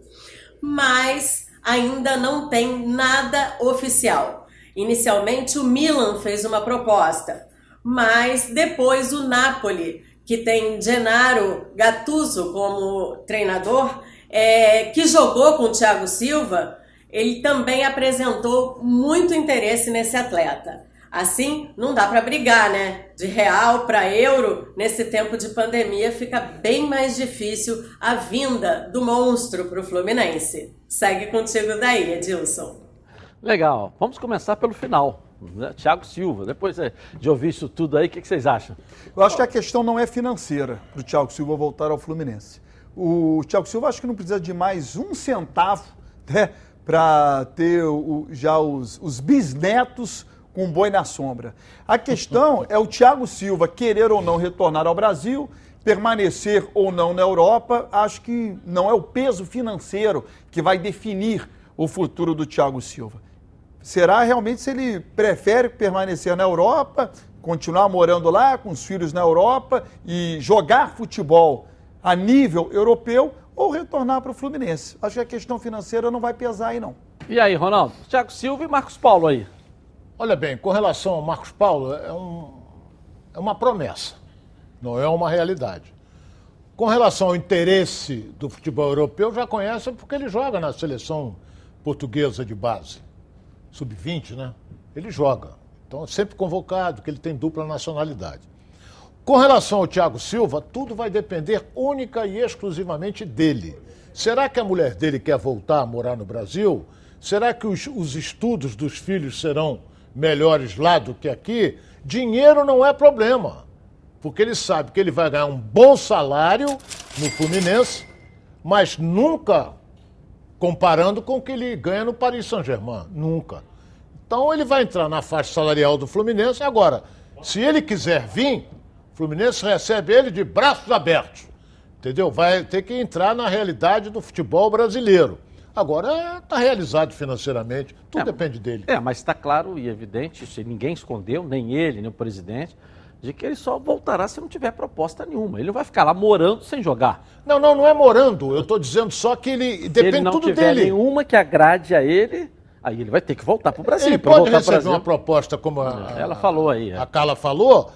Mas ainda não tem nada oficial. Inicialmente o Milan fez uma proposta, mas depois o Napoli, que tem Gennaro Gattuso como treinador, é, que jogou com o Thiago Silva, ele também apresentou muito interesse nesse atleta. Assim, não dá para brigar, né? De real para euro, nesse tempo de pandemia, fica bem mais difícil a vinda do monstro para o Fluminense. Segue contigo daí, Edilson. Legal. Vamos começar pelo final. Né? Thiago Silva, depois de ouvir isso tudo aí, o que, que vocês acham? Eu acho que a questão não é financeira para o Thiago Silva voltar ao Fluminense. O Thiago Silva acho que não precisa de mais um centavo né, para ter o, já os, os bisnetos com boi na sombra. A questão é o Thiago Silva querer ou não retornar ao Brasil, permanecer ou não na Europa. Acho que não é o peso financeiro que vai definir o futuro do Thiago Silva. Será realmente se ele prefere permanecer na Europa, continuar morando lá com os filhos na Europa e jogar futebol a nível europeu ou retornar para o Fluminense. Acho que a questão financeira não vai pesar aí, não. E aí, Ronaldo? Thiago Silva e Marcos Paulo aí. Olha bem, com relação ao Marcos Paulo, é, um, é uma promessa, não é uma realidade. Com relação ao interesse do futebol europeu, já conhece porque ele joga na seleção portuguesa de base, sub-20, né? Ele joga. Então é sempre convocado, que ele tem dupla nacionalidade. Com relação ao Thiago Silva, tudo vai depender única e exclusivamente dele. Será que a mulher dele quer voltar a morar no Brasil? Será que os, os estudos dos filhos serão melhores lá do que aqui? Dinheiro não é problema, porque ele sabe que ele vai ganhar um bom salário no Fluminense, mas nunca comparando com o que ele ganha no Paris Saint-Germain. Nunca. Então ele vai entrar na faixa salarial do Fluminense. Agora, se ele quiser vir, Fluminense recebe ele de braços abertos. Entendeu? Vai ter que entrar na realidade do futebol brasileiro. Agora está realizado financeiramente, tudo é, depende dele. É, mas está claro e evidente, ninguém escondeu, nem ele, nem o presidente, de que ele só voltará se não tiver proposta nenhuma. Ele não vai ficar lá morando sem jogar. Não, não, não é morando. Eu estou dizendo só que ele se depende ele não tudo tiver dele. nenhuma que agrade a ele, aí ele vai ter que voltar para o Brasil. Ele pode receber uma proposta como a, ela falou aí. É. A Carla falou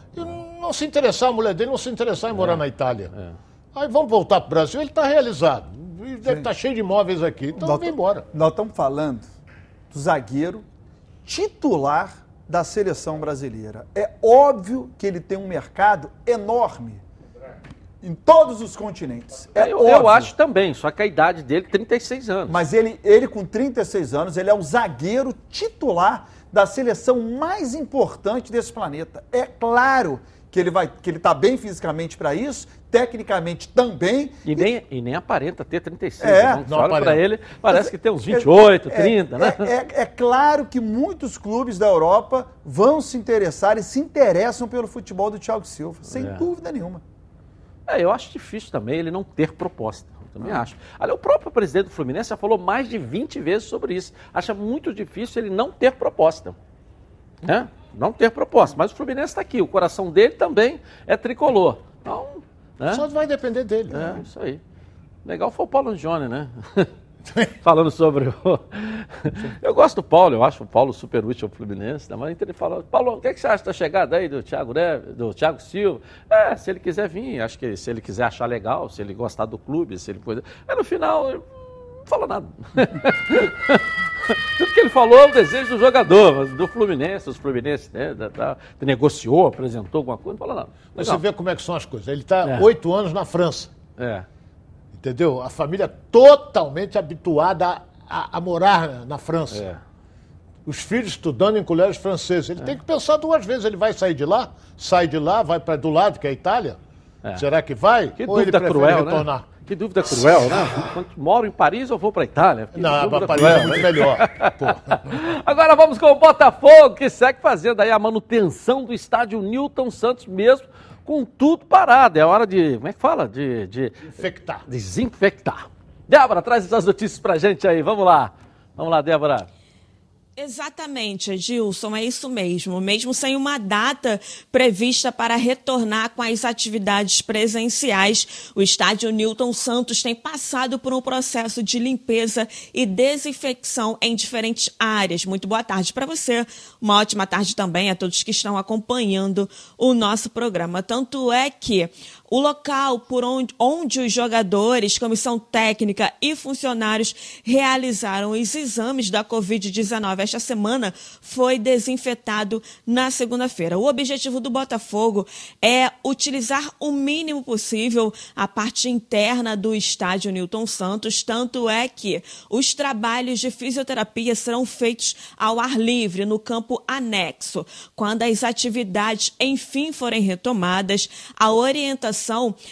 não se interessar, a mulher dele não se interessar em morar é, na Itália. É. Aí vamos voltar para o Brasil, ele está realizado. Deve estar tá cheio de imóveis aqui, então nós, vem embora. Nós estamos falando do zagueiro titular da seleção brasileira. É óbvio que ele tem um mercado enorme. em todos os continentes. É eu, eu acho também, só que a idade dele 36 anos. Mas ele, ele com 36 anos, ele é o zagueiro titular da seleção mais importante desse planeta. É claro que ele vai que ele está bem fisicamente para isso, tecnicamente também. E nem, e nem aparenta ter 36. É, não, olha para ele, parece que tem uns 28, é, 30, né? É, é, é, claro que muitos clubes da Europa vão se interessar e se interessam pelo futebol do Thiago Silva, sem É. dúvida nenhuma. É, eu acho difícil também ele não ter proposta. Eu também acho. Olha, o próprio presidente do Fluminense já falou mais de 20 vezes sobre isso. Acha muito difícil ele não ter proposta. Né? Não ter proposta. Mas o Fluminense está aqui. O coração dele também é tricolor. Então, né? Só vai depender dele. É, isso aí. Legal foi o Paulo Angione, né? Falando sobre o... Eu gosto do Paulo, eu acho o Paulo super útil ao Fluminense, né? mas ele fala, Paulo, o que, é que você acha da chegada aí do Thiago, Neves, do Thiago Silva? É, se ele quiser vir, acho que se ele quiser achar legal, se ele gostar do clube, se ele. Aí no final, não falou nada. Tudo que ele falou é o desejo do jogador, mas do Fluminense, os Fluminenses, né? da- da- negociou, apresentou alguma coisa, não falou nada. Você Legal. vê como é que são as coisas. Ele está É. oito anos na França. É. Entendeu? A família totalmente habituada a, a- a morar na França. É. Os filhos estudando em colégios franceses. Ele tem que pensar duas vezes. Ele vai sair de lá, sai de lá, vai para do lado, que é a Itália. É. Será que vai? Que Ou ele prefere cruel, retornar? né? Que dúvida cruel, né? Quando moro em Paris, eu vou para Itália. Que Não, para Paris cruel, é muito né? melhor. Agora vamos com o Botafogo, que segue fazendo aí a manutenção do estádio Newton Santos mesmo, com tudo parado. É hora de, como é que fala? De, de Infectar. desinfectar. Débora, traz essas notícias pra gente aí. Vamos lá. Vamos lá, Débora. Exatamente, Edilson, é isso mesmo. Mesmo sem uma data prevista para retornar com as atividades presenciais, o estádio Newton Santos tem passado por um processo de limpeza e desinfecção em diferentes áreas. Muito boa tarde para você. Uma ótima tarde também a todos que estão acompanhando o nosso programa. Tanto é que o local por onde, onde os jogadores, comissão técnica e funcionários realizaram os exames da Covid-19 esta semana foi desinfetado na segunda-feira. O objetivo do Botafogo é utilizar o mínimo possível a parte interna do estádio Newton Santos, tanto é que os trabalhos de fisioterapia serão feitos ao ar livre, no campo anexo. Quando as atividades enfim forem retomadas, a orientação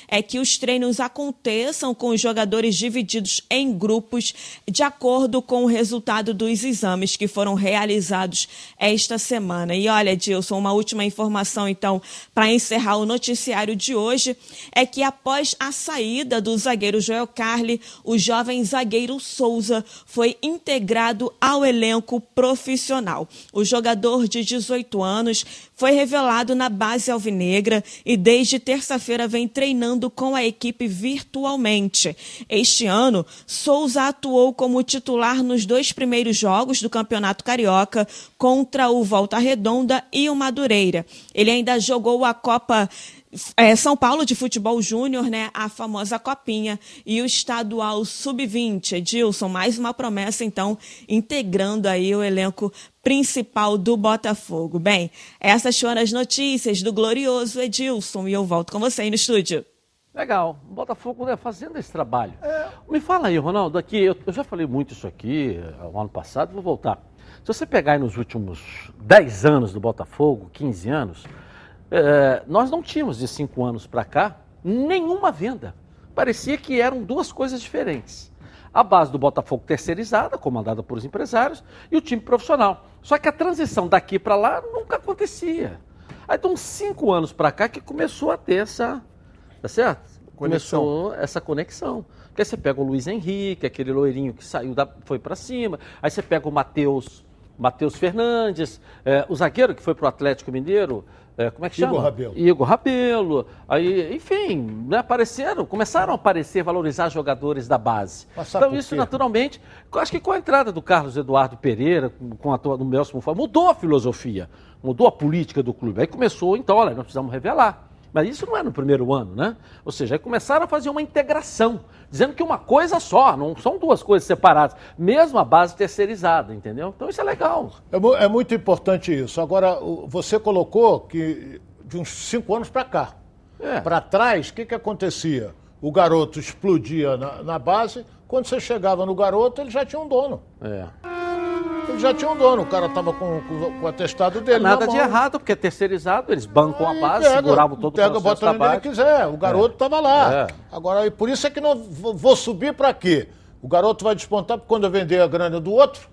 é que os treinos aconteçam com os jogadores divididos em grupos, de acordo com o resultado dos exames que foram realizados esta semana. E olha, Dilson, uma última informação, então, para encerrar o noticiário de hoje, é que após a saída do zagueiro Joel Carli, o jovem zagueiro Souza foi integrado ao elenco profissional. O jogador de 18 anos foi revelado na base alvinegra e desde terça-feira vem treinando com a equipe virtualmente. Este ano, Souza atuou como titular nos dois primeiros jogos do Campeonato Carioca contra o Volta Redonda e o Madureira. Ele ainda jogou a Copa é, São Paulo de Futebol Júnior, né? A famosa Copinha e o estadual Sub-20. Edilson, mais uma promessa, então, integrando aí o elenco principal do Botafogo. Bem, essas foram as notícias do glorioso Edilson e eu volto com você aí no estúdio. Legal. O Botafogo né, fazendo esse trabalho. Me fala aí, Ronaldo, aqui, eu, eu já falei muito isso aqui eh, o ano passado, vou voltar. Se você pegar aí nos últimos 10 anos do Botafogo, 15 anos, eh, nós não tínhamos de 5 anos para cá nenhuma venda. Parecia que eram duas coisas diferentes. A base do Botafogo terceirizada, comandada por os empresários, e o time profissional. Só que a transição daqui para lá nunca acontecia. Aí, uns cinco anos para cá que começou a ter essa, Tá certo? Conexão. Começou essa conexão. Porque aí você pega o Luiz Henrique, aquele loirinho que saiu da, foi para cima. Aí você pega o Matheus, Matheus Fernandes, eh, o zagueiro que foi para o Atlético Mineiro, eh, como é que chama? Igor Rabelo. Igor Rabelo. Aí, enfim, né, apareceram, começaram a aparecer, valorizar jogadores da base. Mas sabe Então isso quê? naturalmente, acho que com a entrada do Carlos Eduardo Pereira, com- com a tua- do Nelson Mufá, mudou a filosofia, mudou a política do clube. Aí começou, então, olha, nós precisamos revelar. Mas isso não é no primeiro ano, né? Ou seja, aí começaram a fazer uma integração, dizendo que uma coisa só, não são duas coisas separadas, mesmo a base terceirizada, entendeu? Então isso é legal. É, é muito importante isso. Agora, você colocou que de uns cinco anos para cá. É. Para trás, o que, que acontecia? O garoto explodia na, na, base, quando você chegava no garoto, ele já tinha um dono. É. Ele já tinha um dono, o cara estava com, com, com, o atestado dele. Nada de errado, porque é terceirizado, eles bancam a base, pega, seguravam todo pega, o processo bota onde ele quiser, o garoto estava é. lá. É. Agora, por isso é que não vou subir para quê? O garoto vai despontar quando eu vender a grana do outro.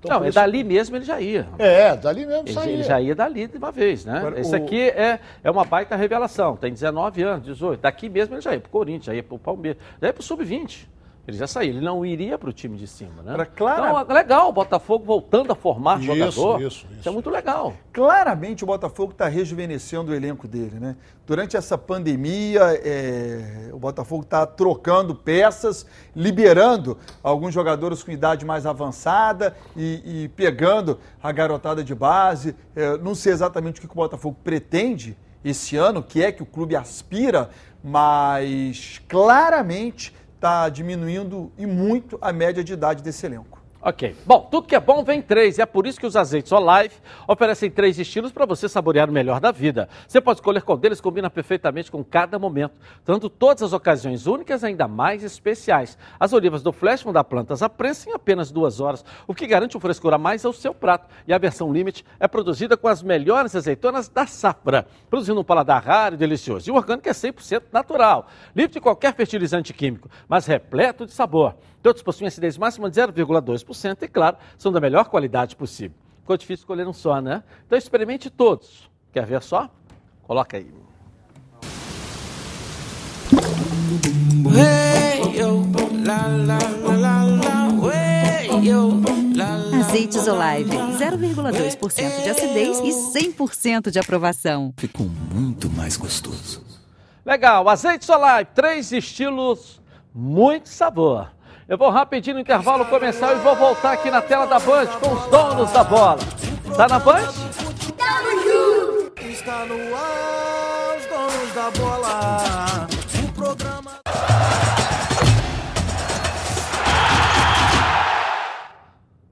Então, não, é dali mesmo ele já ia. É, dali mesmo ele, saía. Ele já ia dali de uma vez, né? Agora, Esse o... aqui é, é uma baita revelação. Tem 19 anos, 18. Daqui mesmo ele já ia pro Corinthians, já ia pro Palmeiras, já ia pro Sub-20. Ele já saiu, ele não iria para o time de cima, né? Clara... Então, legal o Botafogo voltando a formar isso, jogador. Isso, isso. Isso é muito legal. Claramente o Botafogo está rejuvenescendo o elenco dele, né? Durante essa pandemia, é... o Botafogo está trocando peças, liberando alguns jogadores com idade mais avançada e, e pegando a garotada de base. É, não sei exatamente o que o Botafogo pretende esse ano, que é que o clube aspira, mas claramente está diminuindo e muito a média de idade desse elenco. Ok. Bom, tudo que é bom vem três, e é por isso que os azeites Olive oferecem três estilos para você saborear o melhor da vida. Você pode escolher qual deles combina perfeitamente com cada momento, dando todas as ocasiões únicas ainda mais especiais. As olivas do Flash vão dar plantas à prensa em apenas duas horas, o que garante um frescor a mais ao seu prato. E a versão Limite é produzida com as melhores azeitonas da safra, produzindo um paladar raro e delicioso. E o orgânico é 100% natural, livre de qualquer fertilizante químico, mas repleto de sabor. Todos possuem acidez máxima de 0,2% e, claro, são da melhor qualidade possível. Ficou difícil escolher um só, né? Então experimente todos. Quer ver só? Coloca aí. Azeites Olive, 0,2% de acidez e 100% de aprovação. Ficou muito mais gostoso. Legal, Azeites Olive, três estilos, muito sabor. Eu vou rapidinho no intervalo começar e vou voltar aqui na tela da Band com os donos da bola. Tá na Band? Tamo junto! Está no ar, os donos da bola. O programa.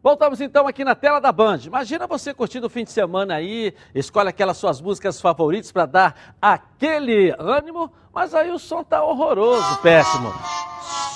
Voltamos então aqui na tela da Band. Imagina você curtindo o fim de semana aí, escolhe aquelas suas músicas favoritas para dar aquele ânimo, mas aí o som tá horroroso, péssimo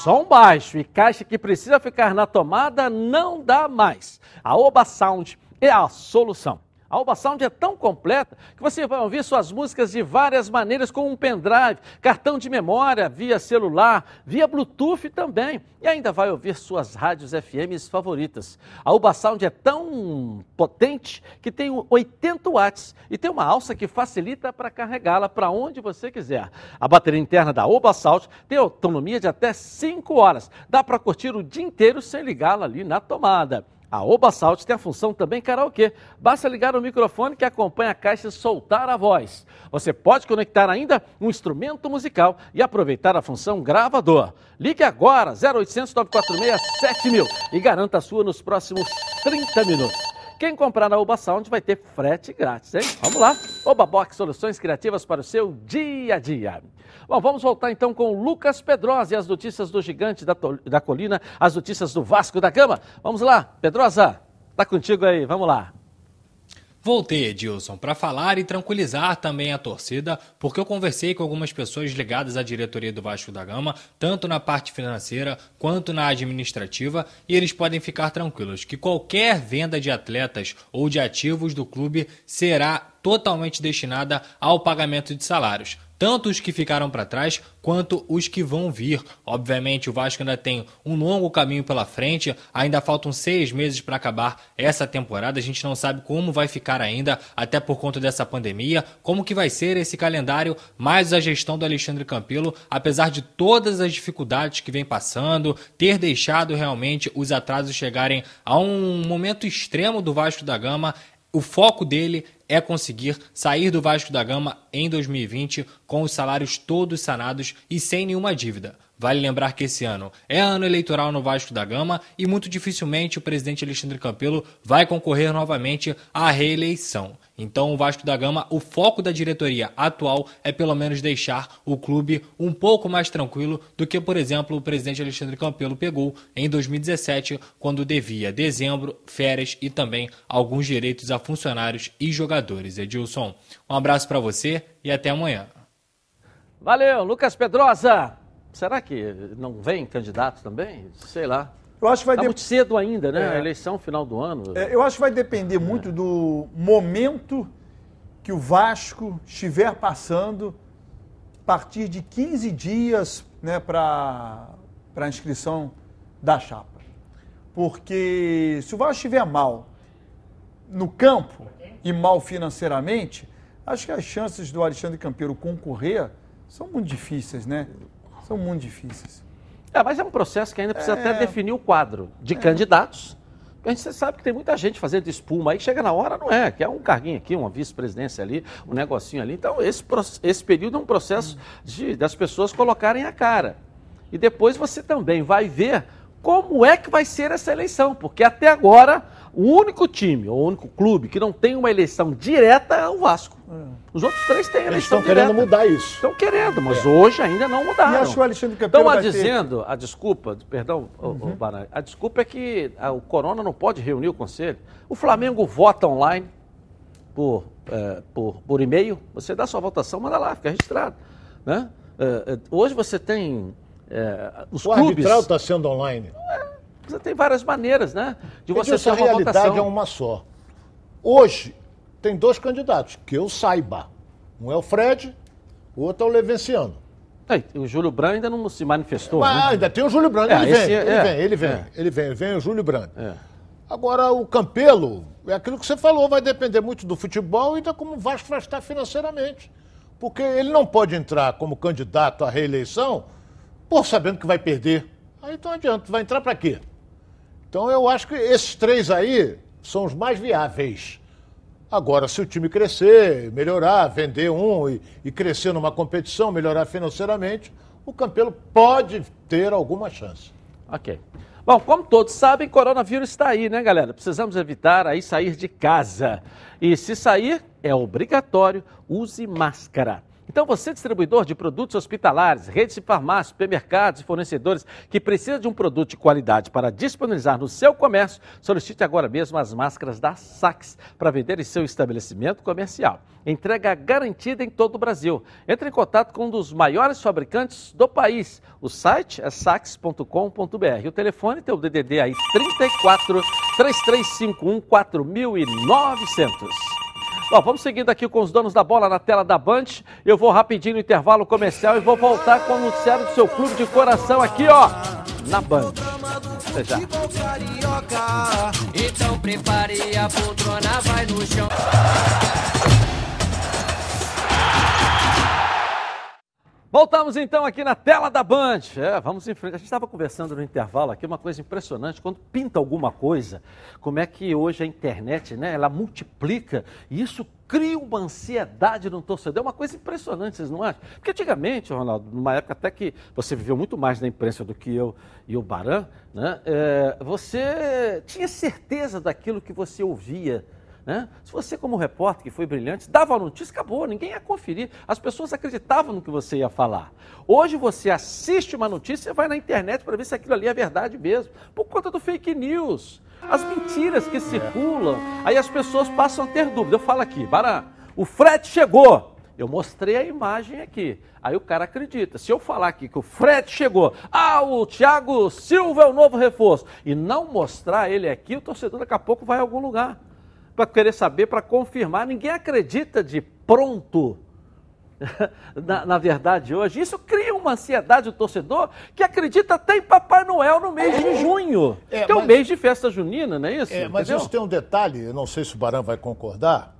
som baixo e caixa que precisa ficar na tomada não dá mais. A Oba Sound é a solução. A Alba Sound é tão completa que você vai ouvir suas músicas de várias maneiras com um pendrive, cartão de memória, via celular, via Bluetooth também. E ainda vai ouvir suas rádios FMs favoritas. A Alba Sound é tão potente que tem 80 watts e tem uma alça que facilita para carregá-la para onde você quiser. A bateria interna da Alba Sound tem autonomia de até 5 horas. Dá para curtir o dia inteiro sem ligá-la ali na tomada. A Oba Salt tem a função também karaokê. Basta ligar o microfone que acompanha a caixa e soltar a voz. Você pode conectar ainda um instrumento musical e aproveitar a função gravador. Ligue agora 0800 946 7000 e garanta a sua nos próximos 30 minutos. Quem comprar na Oba Sound vai ter frete grátis, hein? Vamos lá. Oba Box, soluções criativas para o seu dia a dia. Bom, vamos voltar então com o Lucas Pedrosa e as notícias do Gigante da, da Colina, as notícias do Vasco da Gama. Vamos lá, Pedrosa, tá contigo aí, vamos lá. Voltei, Edilson, para falar e tranquilizar também a torcida, porque eu conversei com algumas pessoas ligadas à diretoria do Vasco da Gama, tanto na parte financeira quanto na administrativa, e eles podem ficar tranquilos que qualquer venda de atletas ou de ativos do clube será totalmente destinada ao pagamento de salários tanto os que ficaram para trás quanto os que vão vir. Obviamente, o Vasco ainda tem um longo caminho pela frente, ainda faltam seis meses para acabar essa temporada. A gente não sabe como vai ficar ainda, até por conta dessa pandemia, como que vai ser esse calendário, mais a gestão do Alexandre Campelo, apesar de todas as dificuldades que vem passando, ter deixado realmente os atrasos chegarem a um momento extremo do Vasco da Gama. O foco dele é conseguir sair do Vasco da Gama em 2020 com os salários todos sanados e sem nenhuma dívida. Vale lembrar que esse ano é ano eleitoral no Vasco da Gama e muito dificilmente o presidente Alexandre Campelo vai concorrer novamente à reeleição. Então, o Vasco da Gama, o foco da diretoria atual é pelo menos deixar o clube um pouco mais tranquilo do que, por exemplo, o presidente Alexandre Campelo pegou em 2017, quando devia dezembro, férias e também alguns direitos a funcionários e jogadores. Edilson, um abraço para você e até amanhã. Valeu, Lucas Pedrosa. Será que não vem candidato também? Sei lá. Eu acho que vai tá de... muito cedo ainda, né? É. A eleição final do ano. É, eu acho que vai depender muito do momento que o Vasco estiver passando a partir de 15 dias né, para a inscrição da chapa. Porque se o Vasco estiver mal no campo e mal financeiramente, acho que as chances do Alexandre Campeiro concorrer são muito difíceis, né? São muito difíceis. É, mas é um processo que ainda precisa É. até definir o quadro de candidatos. A gente sabe que tem muita gente fazendo espuma aí, chega na hora, não é, que é um carguinho aqui, uma vice-presidência ali, um negocinho ali. Então, esse, esse período é um processo de, das pessoas colocarem a cara. E depois você também vai ver como é que vai ser essa eleição, porque até agora o único time, ou o único clube que não tem uma eleição direta é o Vasco. Os outros três têm Eles eleição estão querendo direta. mudar isso. Estão querendo, mas hoje ainda não mudaram. E acho que o Alexandre Campeiro Estão a vai ter- dizendo, a desculpa, perdão, ô, ô, Baran, a desculpa é que ah, o Corona não pode reunir o conselho. O Flamengo vota online por, eh, por, por e-mail, você dá sua votação, manda lá, fica registrado. Né? Eh, eh, hoje você tem eh, os O clubes, arbitral está sendo online. você tem várias maneiras né, de você ter a uma realidade votação. é uma só. Hoje, tem dois candidatos, que eu saiba. Um é o Fred, o outro é o Levenciano. O Júlio Branco ainda não se manifestou. Mas né? ainda tem o Júlio Branco, É, ele, vem, é- ele é, vem, ele vem, é. ele vem, vem o Júlio Branco. É. Agora, o Campelo, é aquilo que você falou, vai depender muito do futebol e da como o Vasco vai estar financeiramente. Porque ele não pode entrar como candidato à reeleição, por sabendo que vai perder. Aí não adianta, vai entrar para quê? Então eu acho que esses três aí são os mais viáveis. Agora, se o time crescer, melhorar, vender um e, e crescer numa competição, melhorar financeiramente, o Campelo pode ter alguma chance. Ok. Bom, como todos sabem, coronavírus está aí, né, galera? Precisamos evitar aí sair de casa. E se sair, é obrigatório, use máscara. Então, você, distribuidor de produtos hospitalares, redes de farmácias, supermercados e fornecedores que precisa de um produto de qualidade para disponibilizar no seu comércio, solicite agora mesmo as máscaras da Sax para vender em seu estabelecimento comercial. Entrega garantida em todo o Brasil. Entre em contato com um dos maiores fabricantes do país. O site é sax.com.br. O telefone tem o DDD aí 34 3351 4900. Bom, vamos seguindo aqui com os donos da bola na tela da Band. Eu vou rapidinho no intervalo comercial e vou voltar com o noticiário do seu clube de coração aqui, ó, na Band. Até já. Então prepare a poltrona, vai no chão. Voltamos então aqui na tela da Band. É, vamos em frente. A gente estava conversando no intervalo aqui, uma coisa impressionante. Quando pinta alguma coisa, como é que hoje a internet, né, ela multiplica e isso cria uma ansiedade no torcedor. É uma coisa impressionante, vocês não acham? Porque antigamente, Ronaldo, numa época até que você viveu muito mais na imprensa do que eu e o Baran, né, é, você tinha certeza daquilo que você ouvia. Né? Se você, como repórter, que foi brilhante, dava a notícia, acabou, ninguém ia conferir. As pessoas acreditavam no que você ia falar. Hoje você assiste uma notícia e vai na internet para ver se aquilo ali é verdade mesmo, por conta do fake news. As mentiras que circulam, aí as pessoas passam a ter dúvida. Eu falo aqui, Barã, o frete chegou. Eu mostrei a imagem aqui. Aí o cara acredita. Se eu falar aqui que o frete chegou, ah, o Thiago Silva é o novo reforço, e não mostrar ele aqui, o torcedor daqui a pouco vai a algum lugar para querer saber, para confirmar. Ninguém acredita de pronto. na, na verdade, hoje, isso cria uma ansiedade do torcedor que acredita até em Papai Noel no mês de junho, É, que é o mas- mês de festa junina, não é isso? É, mas Entendeu? isso tem um detalhe, eu não sei se o Barão vai concordar,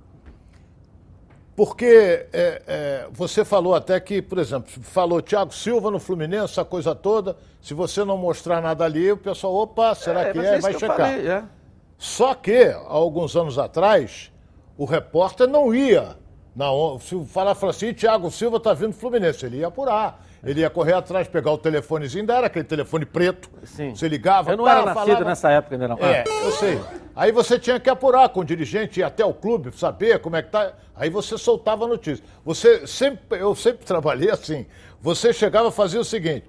porque é, é, você falou até que, por exemplo, falou Thiago Silva no Fluminense, essa coisa toda, se você não mostrar nada ali, o pessoal, opa, será É, que é? isso Vai checar. falei, é. Só que, há alguns anos atrás, o repórter não ia. Na, se falar assim, Thiago Silva está vindo do Fluminense, ele ia apurar. Ele ia correr atrás, pegar o telefonezinho, ainda era aquele telefone preto. Sim. Você ligava, Eu não era nascido falava- nessa época ainda não. é, Ah. eu sei. Aí você tinha que apurar com o dirigente, ir até o clube, saber como é que tá. Aí você soltava a notícia. Você sempre, eu sempre trabalhei assim. Você chegava e fazia o seguinte: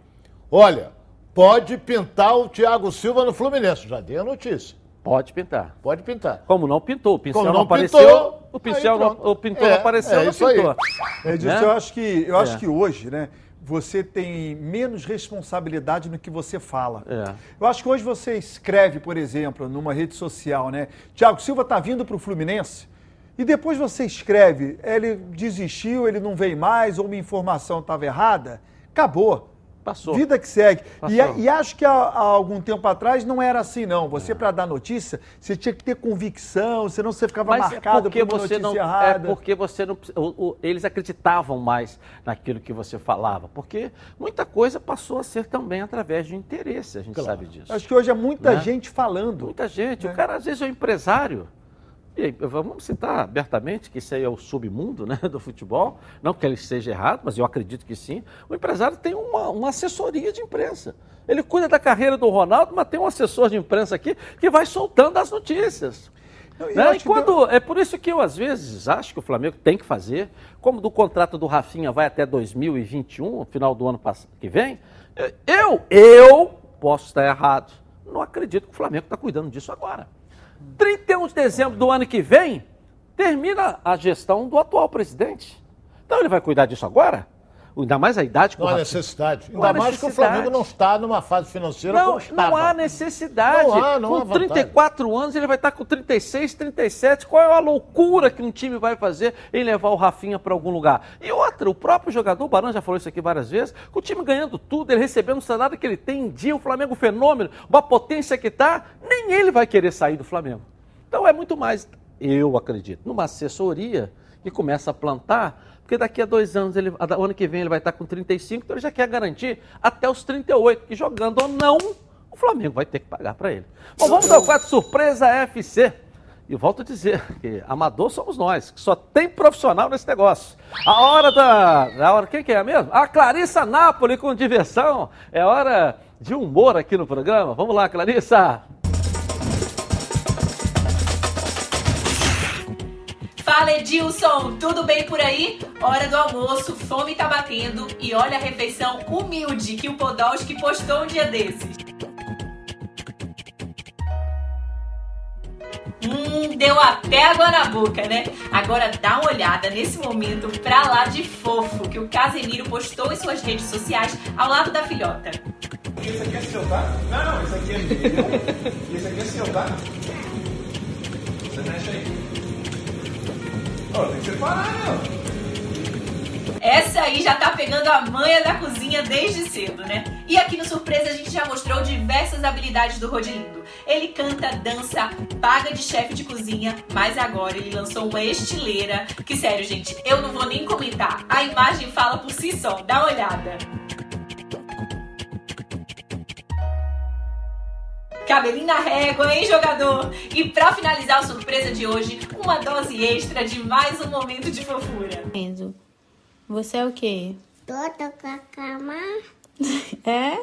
olha, pode pintar o Thiago Silva no Fluminense. Já dei a notícia. Pode pintar. Pode pintar. Como não pintou, o pincel Como não, não apareceu. pintou, o pincel, não, o pintor É, não apareceu, é não isso aí. pintou. Edilson, Né? eu acho que, eu acho É. que hoje, né, você tem menos responsabilidade no que você fala. É. Eu acho que hoje você escreve, por exemplo, numa rede social, né? Thiago Silva está vindo para o Fluminense. E depois você escreve, ele desistiu, ele não veio mais, ou uma informação estava errada. Acabou. Passou. Vida que segue. E, e acho que há, há algum tempo atrás não era assim, não. Você, para dar notícia, você tinha que ter convicção, senão você ficava Mas marcado é porque por você não, errada. É porque você não. o- o- eles acreditavam mais naquilo que você falava. Porque muita coisa passou a ser também através de interesse, a gente sabe disso. Acho que hoje é muita Né? gente falando. Muita gente. O cara, às vezes, é um empresário. E vamos citar abertamente que isso aí é o submundo né, do futebol. Não que ele esteja errado, mas eu acredito que sim. O empresário tem uma, uma assessoria de imprensa. Ele cuida da carreira do Ronaldo, mas tem um assessor de imprensa aqui que vai soltando as notícias. eu Né? E quando, É por isso que eu, às vezes, acho que o Flamengo tem que fazer, como do contrato do Rafinha vai até 2021, final do ano que vem, eu, eu posso estar errado. Não acredito que o Flamengo está cuidando disso agora. 31 de dezembro do ano que vem, termina a gestão do atual presidente. Então ele vai cuidar disso agora? Ainda mais a idade que Não há necessidade. Não há Ainda mais que o. Flamengo não está numa fase financeira Não, não há necessidade. Não há, não há com vantagem. 34 anos, ele vai estar com 36, 37. Qual é a loucura que um time vai fazer em levar o Rafinha para algum lugar? E outra, o próprio jogador, o Barão já falou isso aqui várias vezes, com o time ganhando tudo, ele recebendo o salário que ele tem em dia, o Flamengo fenômeno, uma potência que está, nem ele vai querer sair do Flamengo. Então é muito mais, eu acredito, numa assessoria que começa a plantar, porque daqui a dois anos, ele, o ano que vem ele vai estar com 35, então ele já quer garantir até os 38, que jogando ou não, o Flamengo vai ter que pagar para ele. Bom, vamos ao quadro Surpresa FC. E volto a dizer que amador somos nós, que só tem profissional nesse negócio. A hora da. A hora, quem que é mesmo? A Clarissa Napoli com diversão. É hora de humor aqui no programa. Vamos lá, Clarissa. Fala Edilson, tudo bem por aí? Hora do almoço, fome tá batendo e olha a refeição humilde que o Podolski postou um dia desses. Hum, deu até água na boca, né? Agora dá uma olhada nesse momento pra lá de fofo que o Casemiro postou em suas redes sociais ao lado da filhota. Esse aqui é seu, tá? Não, não, esse aqui é meu. Esse aqui é seu, tá? Você mexe aí. Meu. Essa aí já tá pegando a manha da cozinha desde cedo, né? E aqui no Surpresa a gente já mostrou diversas habilidades do Rodilindo. Ele canta, dança, paga de chefe de cozinha, mas agora ele lançou uma estileira que, sério, gente, eu não vou nem comentar. A imagem fala por si só, dá uma olhada. Cabelinho na régua, hein, jogador? E pra finalizar a surpresa de hoje, uma dose extra de mais um momento de fofura. Enzo, você é o quê? Toda com a cama. É?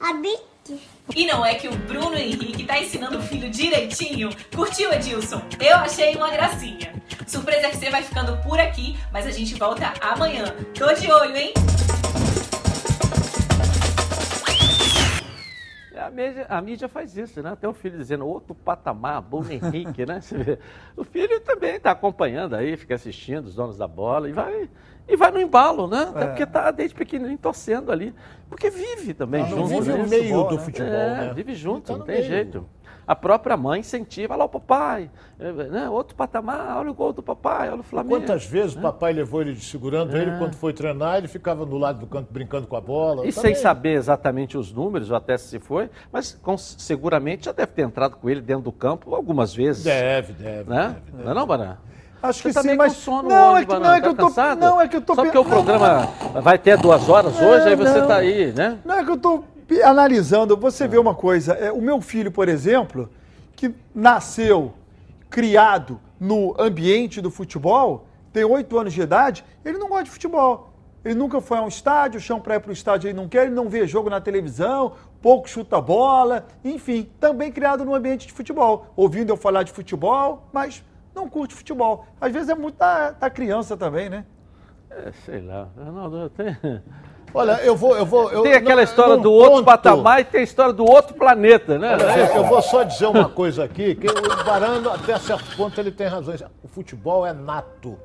A bique. E não é que o Bruno Henrique tá ensinando o filho direitinho? Curtiu, Edilson? Eu achei uma gracinha. Surpresa FC vai ficando por aqui, mas a gente volta amanhã. Tô de olho, hein? A mídia, a mídia faz isso, né? Até o filho dizendo outro patamar, Bruno Henrique, né? Você vê. O filho também está acompanhando aí, fica assistindo os donos da bola e vai, e vai no embalo, né? Até É. porque tá desde pequenininho torcendo ali. Porque vive também Ah, não junto. vive né? o meio do futebol, É, né? Vive junto, Tá no não tem meio. jeito. A própria mãe incentiva, olha lá o papai, é, né? outro patamar, olha o gol do papai, olha o Flamengo. Quantas vezes né? o papai levou ele de segurando ele É. quando foi treinar, ele ficava no lado do canto brincando com a bola. E Também. sem saber exatamente os números, ou até se foi, mas com- seguramente já deve ter entrado com ele dentro do campo algumas vezes. Deve, deve. Né? Não é não? Acho Você que tá sim, mas com sono não, hoje, é que, não é que Tá eu tô, cansado? não é que eu tô Só porque o programa vai ter duas horas hoje, aí você tá aí, né? Não é que eu estou analisando. Você vê uma coisa. é, o meu filho, por exemplo, que nasceu, criado no ambiente do futebol, tem oito anos de idade, ele não gosta de futebol. Ele nunca foi a um estádio, chão para ir para o estádio ele não quer, ele não vê jogo na televisão, pouco chuta bola, enfim, também criado no ambiente de futebol. Ouvindo eu falar de futebol, mas não curte futebol. Às vezes é muito da, da criança também, né? É, sei lá. Ronaldo, eu tenho... Olha, eu vou. Eu vou eu, Tem aquela não- história do outro ponto- patamar e tem a história do outro planeta, né? Olha, eu vou só dizer uma coisa aqui, que o Barano, até certo ponto, ele tem razão. O futebol é nato.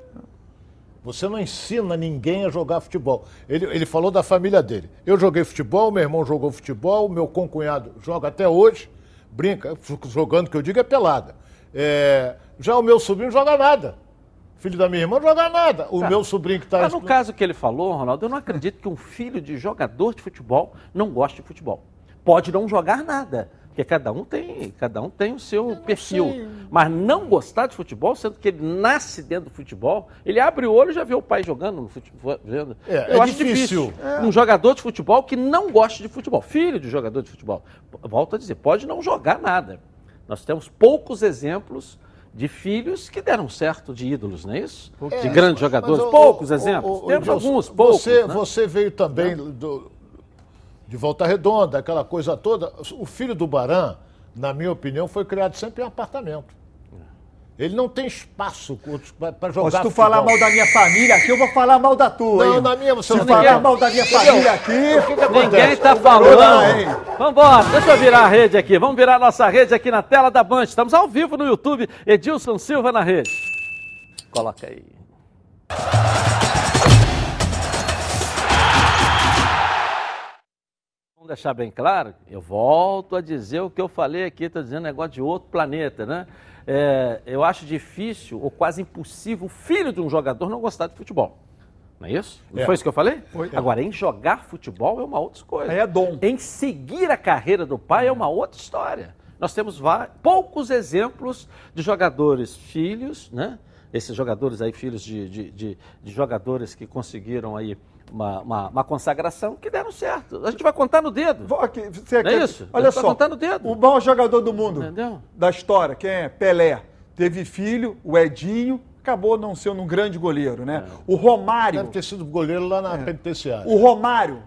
Você não ensina ninguém a jogar futebol. Ele, ele falou da família dele. Eu joguei futebol, meu irmão jogou futebol, meu concunhado joga até hoje, brinca, jogando, que eu digo, é pelada. É, já o meu sobrinho joga nada. Filho da minha irmã joga nada. O Tá. meu sobrinho que está Mas no caso que ele falou, Ronaldo, eu não acredito que um filho de jogador de futebol não goste de futebol. Pode não jogar nada, porque cada um tem, cada um tem o seu perfil. sei. Mas não gostar de futebol, sendo que ele nasce dentro do futebol, ele abre o olho e já vê o pai jogando no futebol. Vendo. É, eu é acho difícil. difícil. É. Um jogador de futebol que não goste de futebol, filho de jogador de futebol. Volto a dizer, pode não jogar nada. Nós temos poucos exemplos de filhos que deram certo de ídolos, não é isso? É, de grandes jogadores, ô, poucos ô, exemplos. ô, Temos alguns, poucos. Você, né? você veio também do- de Volta Redonda, aquela coisa toda. O filho do Baran, na minha opinião, foi criado sempre em apartamento. Ele não tem espaço para jogar se tu futebol. falar mal da minha família aqui, eu vou falar mal da tua, Não, hein? na minha você Se não falar tem. mal da minha família aqui... O que que acontece? Ninguém está falando. Vambora, deixa eu virar a rede aqui. Vamos virar a nossa rede aqui na tela da Band. Estamos ao vivo no YouTube. Edilson Silva na rede. Coloca aí. Vamos deixar bem claro, eu volto a dizer o que eu falei aqui, estou dizendo negócio de outro planeta, né? É, eu acho difícil ou quase impossível o filho de um jogador não gostar de futebol. Não é isso? Não É. foi isso que eu falei? Foi. Agora, em jogar futebol é uma outra coisa. É dom. Em seguir a carreira do pai é uma outra história. Nós temos poucos exemplos de jogadores filhos, né? Esses jogadores aí, filhos de, de, de- de jogadores que conseguiram aí uma, uma- uma consagração que deram certo. A gente vai contar no dedo. Você Não é quer- isso? Olha só, contar no dedo. o maior jogador do mundo Entendeu? da história, quem é? Pelé. Teve filho, o Edinho, acabou não sendo um grande goleiro, né? O Romário. Deve ter sido goleiro lá na penitenciária. O Romário,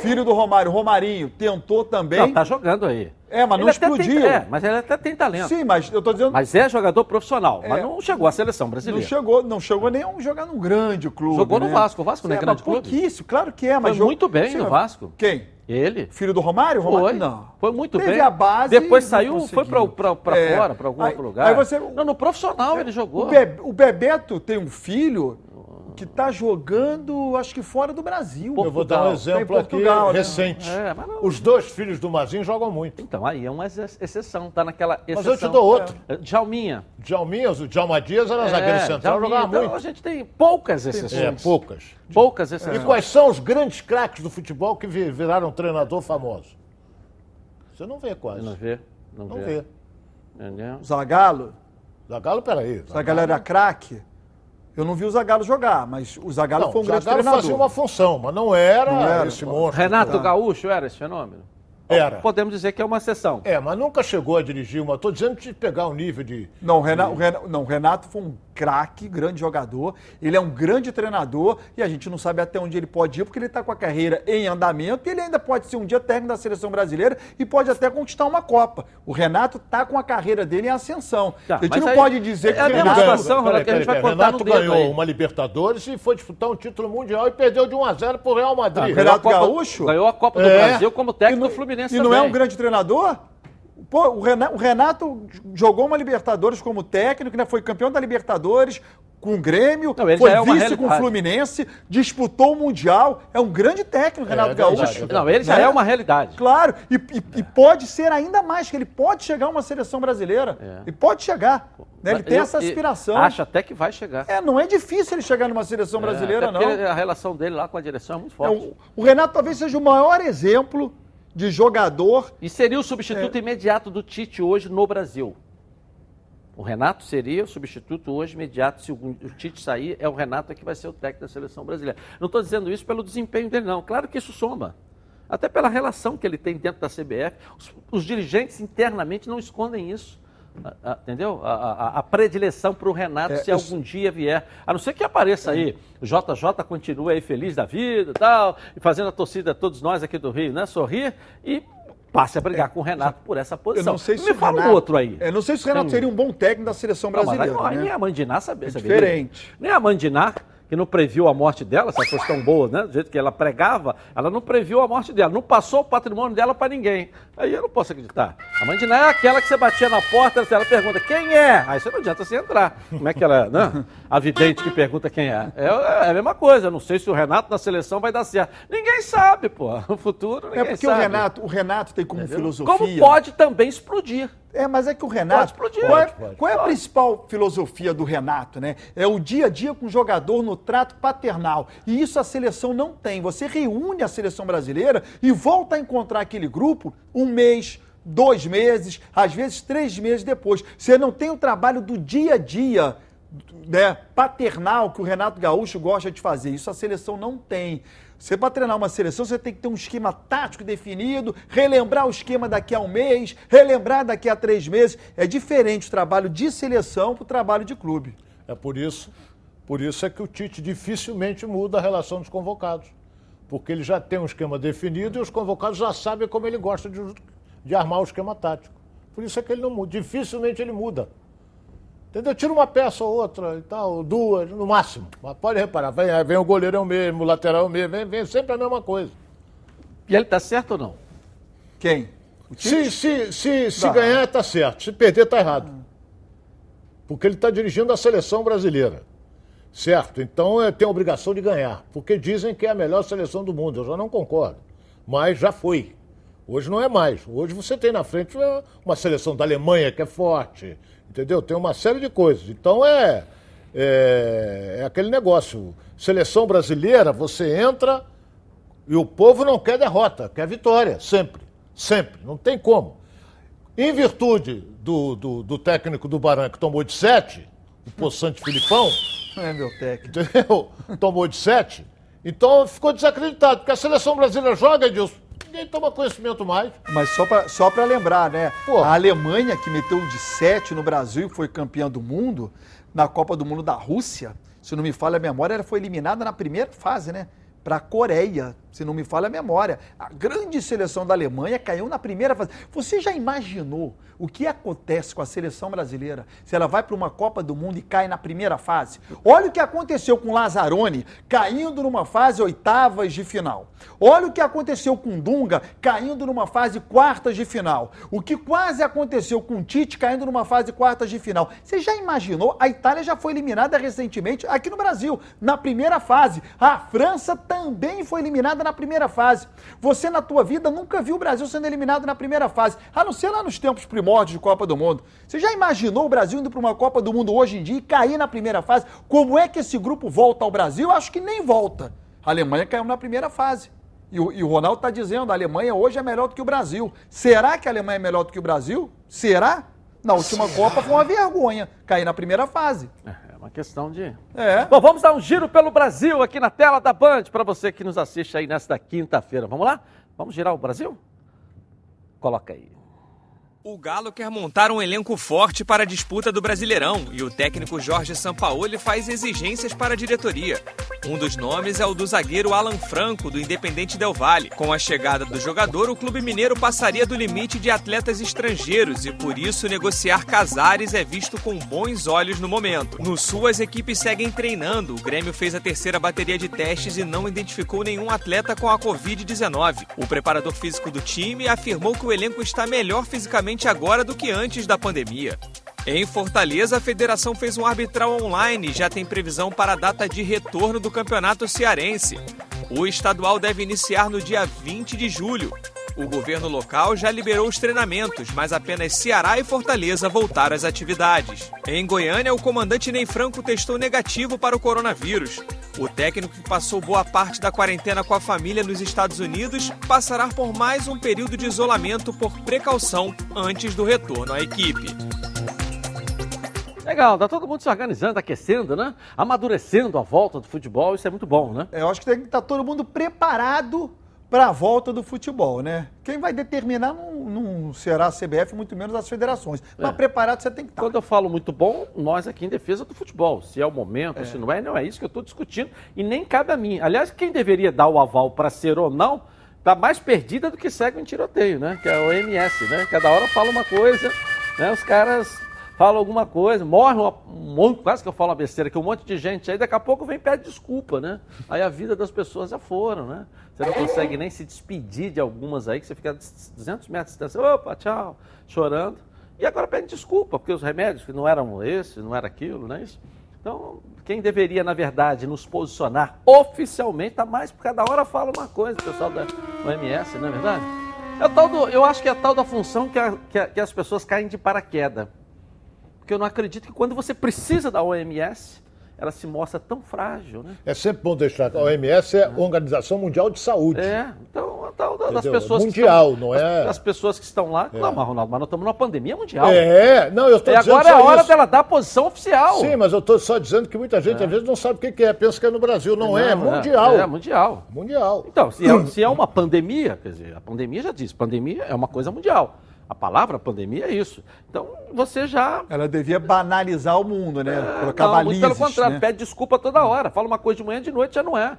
filho do Romário, Romarinho, tentou também. Não, tá jogando aí. É, mas não Ele até explodiu. tem- é, mas ele até tem talento. Sim, mas eu tô dizendo. Mas é jogador profissional, mas É. não chegou à seleção Não brasileira. chegou, não chegou nem a jogar num grande clube. Jogou no né? Vasco. O Vasco não é Sim, grande mas clube? Pouquíssimo, claro que é, mas Foi jogou- muito bem Sim, no mas- Vasco. Quem? Ele. Filho do Romário? Romário? Foi. Não. Foi muito Teve bem. a base Depois saiu, foi pra É. fora, pra algum Aí- outro lugar. aí você- Não, no profissional ele jogou. O, Be- o Bebeto tem um filho que tá jogando, acho que fora do Brasil. Eu vou dar um Tá em exemplo aqui Portugal, né? recente. É, não- Os dois filhos do Mazinho jogam muito. Então, aí é uma ex- exceção, tá naquela exceção. Mas eu te dou outro. É. Djalminha. Djalminha, o Djalma Dias era É, zagueiro central, Djalminha. jogava Então, muito. a gente tem poucas exceções. É, poucas. Poucas exceções. E quais são os grandes craques do futebol que vi- viraram treinador famoso? Você não vê quase. Não vê. Não, Não vê. vê. Entendeu? Zagalo. Zagalo, peraí. Zagalo era craque. Eu não vi o Zagalo jogar, mas o Zagalo Não, foi um grande Zagallo treinador. fazia uma função, mas não era, Não era, esse monstro. Renato Tá. Gaúcho era esse fenômeno? Era. Podemos dizer que é uma exceção. É, mas nunca chegou a dirigir uma. Estou dizendo de pegar o nível de. Não, o Renato, o Renato- não, o Renato foi um craque, grande jogador. Ele é um grande treinador e a gente não sabe até onde ele pode ir, porque ele está com a carreira em andamento e ele ainda pode ser um dia técnico da seleção brasileira e pode até conquistar uma Copa. O Renato está com a carreira dele em ascensão. Tá, a gente não aí- pode dizer é que a o Renato... situação, Peraí, que a gente vai peraí, contar Renato no ganhou aí. uma Libertadores e foi disputar um título mundial e perdeu de 1 a 0 pro Real Madrid. Ganhou Renato a Copa- Gaúcho? Ganhou a Copa do É. Brasil como técnico do Fluminense E não também. é um grande treinador? Pô, o Renato, o Renato jogou uma Libertadores como técnico, né? foi campeão da Libertadores com o Grêmio, Não, foi é vice com o. Fluminense, disputou o Mundial. É um grande técnico, Renato é Gaúcho. é Não, ele já Né? é uma realidade. Claro, e, e- e pode ser ainda mais, que ele pode chegar a uma seleção brasileira. Ele pode chegar. né? Ele tem Eu- essa aspiração. Acho até que vai chegar. É, não é difícil ele chegar numa seleção brasileira, É, porque não. A relação dele lá com a direção é muito É, forte. o, o Renato talvez seja o maior exemplo de jogador E seria o substituto imediato do Tite hoje no Brasil. O Renato seria o substituto hoje imediato. Se o, o Tite sair, é o Renato que vai ser o técnico da seleção brasileira. Não estou dizendo isso pelo desempenho dele, não. Claro que isso soma. Até pela relação que ele tem dentro da CBF. Os, os dirigentes internamente não escondem isso. A- a- entendeu? A, a- predileção para o Renato, É, se eu- algum dia vier. A não ser que apareça aí, o JJ continua aí feliz da vida e tal, e fazendo a torcida, todos nós aqui do Rio, né, sorrir, e passe a brigar com o Renato por essa Eu posição. não sei se Me fala Renato, um outro aí. Eu não sei se o Renato Tem- seria um bom técnico da seleção Não, mas brasileira. aí, aí né? nem a Mandiná sabe, É saberia. diferente. Nem a Mandiná, que não previu a morte dela, se ela fosse tão boa, né? Do jeito que ela pregava, ela não previu a morte dela, não passou o patrimônio dela para ninguém. Aí eu não posso acreditar. A mãe de Ná é aquela que você batia na porta, ela pergunta quem é? Aí você não adianta você entrar. Como é que ela, né? A vidente que pergunta quem é. é. É a mesma coisa, eu não sei se o Renato na seleção vai dar certo. Ninguém sabe, pô. O futuro ninguém É porque sabe. o Renato, o Renato tem como Entendeu? filosofia. Como pode também explodir. É, mas é que o Renato. Pode explodir. Qual é, Pode, pode. qual é a principal filosofia do Renato, né? É o dia a dia com o jogador no trato paternal. E isso a seleção não tem. Você reúne a seleção brasileira e volta a encontrar aquele grupo um mês, dois meses, às vezes três meses depois. Você não tem o trabalho do dia a dia. Né, paternal que o Renato Gaúcho gosta de fazer. Isso a seleção não tem. Você, para treinar uma seleção, você tem que ter um esquema tático definido, relembrar o esquema daqui a um mês, relembrar daqui a três meses. É diferente o trabalho de seleção para o trabalho de clube. É por isso, por isso é que o Tite dificilmente muda a relação dos convocados. Porque ele já tem um esquema definido e os convocados já sabem como ele gosta de, de armar o esquema tático. Por isso é que ele não muda. Dificilmente ele muda. Entendeu? Tira uma peça ou outra e tal, duas, no máximo. Mas pode reparar, vem, vem o goleiro é o mesmo, o lateral é o mesmo, vem, vem sempre a mesma coisa. E ele tá certo ou não? Quem? Se, se, se, se Não. ganhar, tá certo. Se perder, tá errado. Porque ele está dirigindo a seleção brasileira. Certo? Então é, tem a obrigação de ganhar. Porque dizem que é a melhor seleção do mundo. Eu já não concordo. Mas já foi. Hoje não é mais. Hoje você tem na frente uma- uma seleção da Alemanha que é forte. Entendeu? Tem uma série de coisas. Então é, é, é aquele negócio. Seleção brasileira, você entra e o povo não quer derrota, quer vitória. Sempre. Sempre. Não tem como. Em virtude do, do, do técnico do Baran que tomou de 7, o Poçante Filipão, é meu técnico. entendeu? Tomou de 7, então ficou desacreditado, porque a seleção brasileira joga, Edilson, ninguém toma conhecimento mais. Mas só pra, só pra lembrar, né? A Alemanha, que meteu de 7 no Brasil e foi campeã do mundo, na Copa do Mundo da Rússia, se não me falha a memória, ela foi eliminada na primeira fase, né? Para a Coreia, se não me falha a memória. A grande seleção da Alemanha caiu na primeira fase. Você já imaginou o que acontece com a seleção brasileira se ela vai para uma Copa do Mundo e cai na primeira fase? Olha o que aconteceu com Lazzaroni caindo numa fase oitavas de final. Olha o que aconteceu com Dunga caindo numa fase quartas de final. O que quase aconteceu com Tite caindo numa fase quartas de final. Você já imaginou? A Itália já foi eliminada recentemente aqui no Brasil, na primeira fase. A França também foi eliminada na primeira fase. Você na tua vida nunca viu o Brasil sendo eliminado na primeira fase, a não ser lá nos tempos primórdios de Copa do Mundo. Você já imaginou o Brasil indo para uma Copa do Mundo hoje em dia e cair na primeira fase? Como é que esse grupo volta ao Brasil? Acho que nem volta. A Alemanha caiu na primeira fase. E o, e o Ronaldo está dizendo, a Alemanha hoje é melhor do que o Brasil. Será que a Alemanha é melhor do que o Brasil? Será? Na última Copa foi uma vergonha cair na primeira fase. É uma questão de. É. Bom, vamos dar um giro pelo Brasil aqui na tela da Band para você que nos assiste aí nesta quinta-feira. Vamos lá? Vamos girar o Brasil? Coloca aí. O Galo quer montar um elenco forte para a disputa do Brasileirão e o técnico Jorge Sampaoli faz exigências para a diretoria. Um dos nomes é o do zagueiro Alan Franco, do Independente Del Valle. Com a chegada do jogador, o clube mineiro passaria do limite de atletas estrangeiros e por isso negociar Casares é visto com bons olhos no momento. No Sul, as equipes seguem treinando. O Grêmio fez a terceira bateria de testes e não identificou nenhum atleta com a Covid-19. O preparador físico do time afirmou que o elenco está melhor fisicamente agora do que antes da pandemia. Em Fortaleza, a federação fez um arbitral online e já tem previsão para a data de retorno do campeonato cearense. O estadual deve iniciar no dia 20 de julho. O governo local já liberou os treinamentos, mas apenas Ceará e Fortaleza voltaram às atividades. Em Goiânia, o comandante Ney Franco testou negativo para o coronavírus. O técnico que passou boa parte da quarentena com a família nos Estados Unidos passará por mais um período de isolamento por precaução antes do retorno à equipe. Legal, tá todo mundo se organizando, aquecendo, né? Amadurecendo a volta do futebol, isso é muito bom, né? Eu acho que tem que estar todo mundo preparado para a volta do futebol, né? Quem vai determinar não, não será a CBF, muito menos as federações. Mas É. preparado você tem que estar. Quando eu falo muito bom, nós aqui em defesa do futebol. Se é o momento, É. se não é, não é isso que eu estou discutindo. E nem cabe a mim. Aliás, quem deveria dar o aval para ser ou não, tá mais perdida do que segue em tiroteio, né? Que é o MS, né? Cada hora fala uma coisa, né? Os caras fala alguma coisa, morre um monte, quase que eu falo uma besteira, que um monte de gente aí, daqui a pouco vem e pede desculpa, né? Aí a vida das pessoas já foram, né? Você não consegue nem se despedir de algumas aí, que você fica 200 metros de distância, opa, tchau, chorando. E agora pede desculpa, porque os remédios que não eram esse, não era aquilo, não é isso? Então, quem deveria, na verdade, nos posicionar oficialmente, está mais, porque cada hora fala uma coisa, o pessoal da OMS, não é verdade? É tal do, eu acho que é tal da função que, a, que, a, que as pessoas caem de paraquedas. Porque eu não acredito que quando você precisa da OMS, ela se mostra tão frágil, né? É sempre bom deixar a OMS é a Organização Mundial de Saúde. É, então tal das pessoas Mundial, que estão, não é? As, as pessoas que estão lá, É. não, mas Ronaldo, mas nós estamos numa pandemia mundial. É, não, eu estou E dizendo agora é a hora isso. dela dar a posição oficial. Sim, mas eu estou só dizendo que muita gente às vezes não sabe o que é, pensa que é no Brasil. Não, é, é Não, mundial. É, mundial. Mundial. Então, se é, se é uma pandemia, quer dizer, a pandemia já diz, pandemia é uma coisa mundial. A palavra pandemia é isso. Então, você já Ela devia banalizar o mundo, né? Colocar não, balizes, pelo contrário, né? pede desculpa toda hora. Fala uma coisa de manhã, de noite já não é.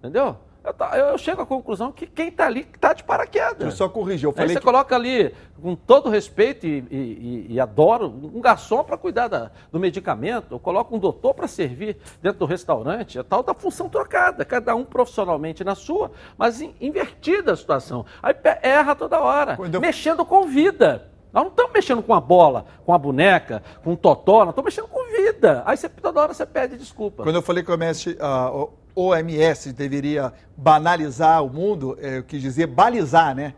Entendeu? Eu, eu chego à conclusão que quem está ali está de paraquedas. Deixa eu só corrigir. Eu Aí falei você que coloca ali, com todo respeito e, e- e- adoro, um garçom para cuidar da- do medicamento, eu coloco um doutor para servir dentro do restaurante, é tal da função trocada, cada um profissionalmente na sua, mas in- invertida a situação. Aí erra toda hora, mexendo com vida. Nós não estamos mexendo com a bola, com a boneca, com o totó, nós estamos mexendo com vida. Aí você, toda hora você pede desculpa. Quando eu falei que OMS, ah, o OMS deveria banalizar o mundo, eu quis dizer balizar, né?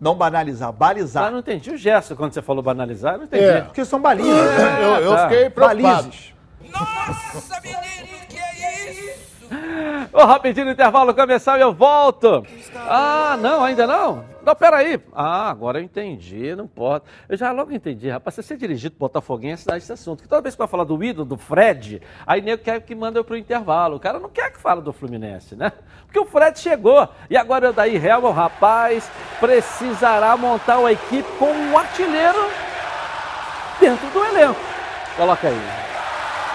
Não banalizar, balizar. Ah, não entendi o gesto quando você falou banalizar, eu não entendi. É, porque são balizes. É, eu eu tá. fiquei preocupado. Balizes. Ô, rapidinho no intervalo começar e eu volto. Ah, não, ainda não? Não, peraí. Ah, agora eu entendi, não pode. Eu já logo entendi, rapaz. Você ser dirigido Botafoguense dá esse assunto. Que toda vez que vai falar do ídolo, do Fred, aí nego quer que manda eu pro intervalo. O cara não quer que fale do Fluminense, né? Porque o Fred chegou. E agora o daí Helman, rapaz, precisará montar uma equipe com um artilheiro dentro do elenco. Coloca aí.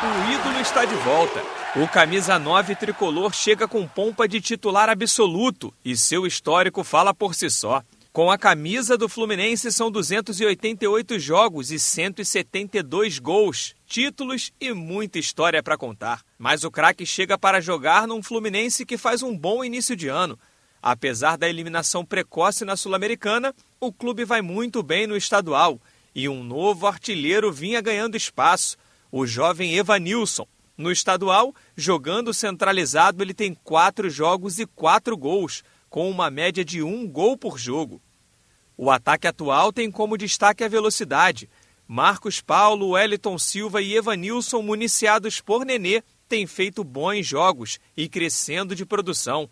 O ídolo está de volta. O camisa 9 tricolor chega com pompa de titular absoluto e seu histórico fala por si só. Com a camisa do Fluminense são 288 jogos e 172 gols, títulos e muita história para contar. Mas o craque chega para jogar num Fluminense que faz um bom início de ano. Apesar da eliminação precoce na Sul-Americana, o clube vai muito bem no estadual e um novo artilheiro vinha ganhando espaço, o jovem Evanilson. No estadual, jogando centralizado, ele tem quatro jogos e quatro gols, com uma média de um gol por jogo. O ataque atual tem como destaque a velocidade. Marcos Paulo, Wellington Silva e Evanilson, municiados por Nenê, têm feito bons jogos e crescendo de produção.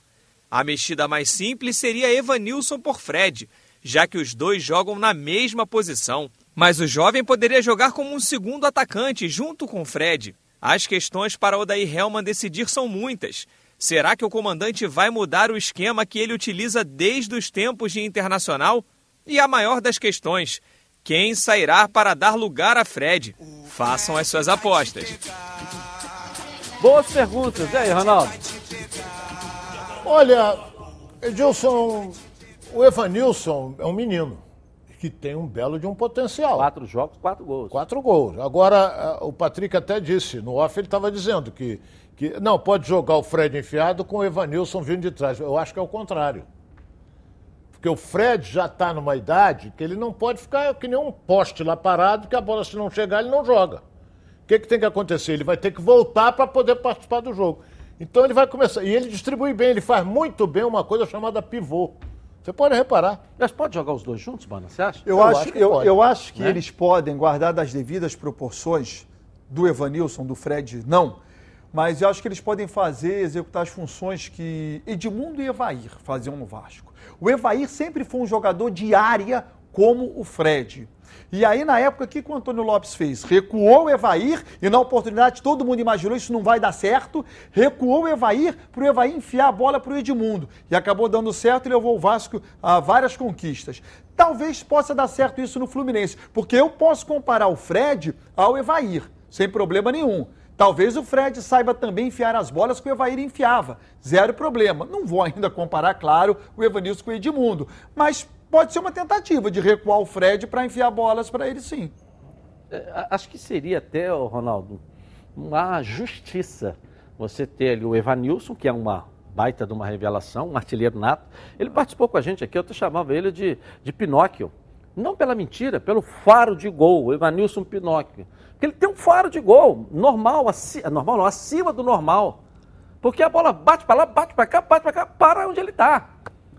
A mexida mais simples seria Evanilson por Fred, já que os dois jogam na mesma posição. Mas o jovem poderia jogar como um segundo atacante junto com Fred. As questões para Odair Helman decidir são muitas. Será que o comandante vai mudar o esquema que ele utiliza desde os tempos de internacional? E a maior das questões: quem sairá para dar lugar a Fred? Façam as suas apostas. Boas perguntas. E aí, Ronaldo? Olha, Edilson, o Evanilson é um menino que tem um belo de um potencial. Quatro jogos, quatro gols. Quatro gols. Agora, o Patrick até disse, no off ele estava dizendo que, que não, pode jogar o Fred enfiado com o Evanilson vindo de trás. Eu acho que é o contrário. Porque o Fred já está numa idade que ele não pode ficar que nem um poste lá parado, que a bola se não chegar ele não joga. O que, que tem que acontecer? Ele vai ter que voltar para poder participar do jogo. Então ele vai começar. E ele distribui bem, ele faz muito bem uma coisa chamada pivô. Você pode reparar. Mas pode jogar os dois juntos, mano? Você acha? Eu, acho, que eu, pode. eu acho que Né? eles podem guardar das devidas proporções do Evanilson, do Fred, não. Mas eu acho que eles podem fazer, executar as funções que Edmundo e Evair faziam no Vasco. O Evair sempre foi um jogador de área como o Fred. E aí, na época, o que o Antônio Lopes fez? Recuou o Evair e, na oportunidade, todo mundo imaginou isso não vai dar certo. Recuou o Evair para o Evair enfiar a bola para o Edmundo. E acabou dando certo e levou o Vasco a várias conquistas. Talvez possa dar certo isso no Fluminense, porque eu posso comparar o Fred ao Evair, sem problema nenhum. Talvez o Fred saiba também enfiar as bolas que o Evair enfiava. Zero problema. Não vou ainda comparar, claro, o Evanilson com o Edmundo. Mas pode ser uma tentativa de recuar o Fred para enfiar bolas para ele sim. é, acho que seria até, Ronaldo, uma justiça você ter ali o Evanilson, que é uma baita de uma revelação, um artilheiro nato. Ele participou com a gente aqui, eu chamava ele de, de Pinóquio. Não pela mentira, pelo faro de gol, Evanilson Pinóquio. Porque ele tem um faro de gol, normal, aci, normal não, acima do normal. Porque a bola bate para lá, bate para cá, bate para cá, para onde ele está.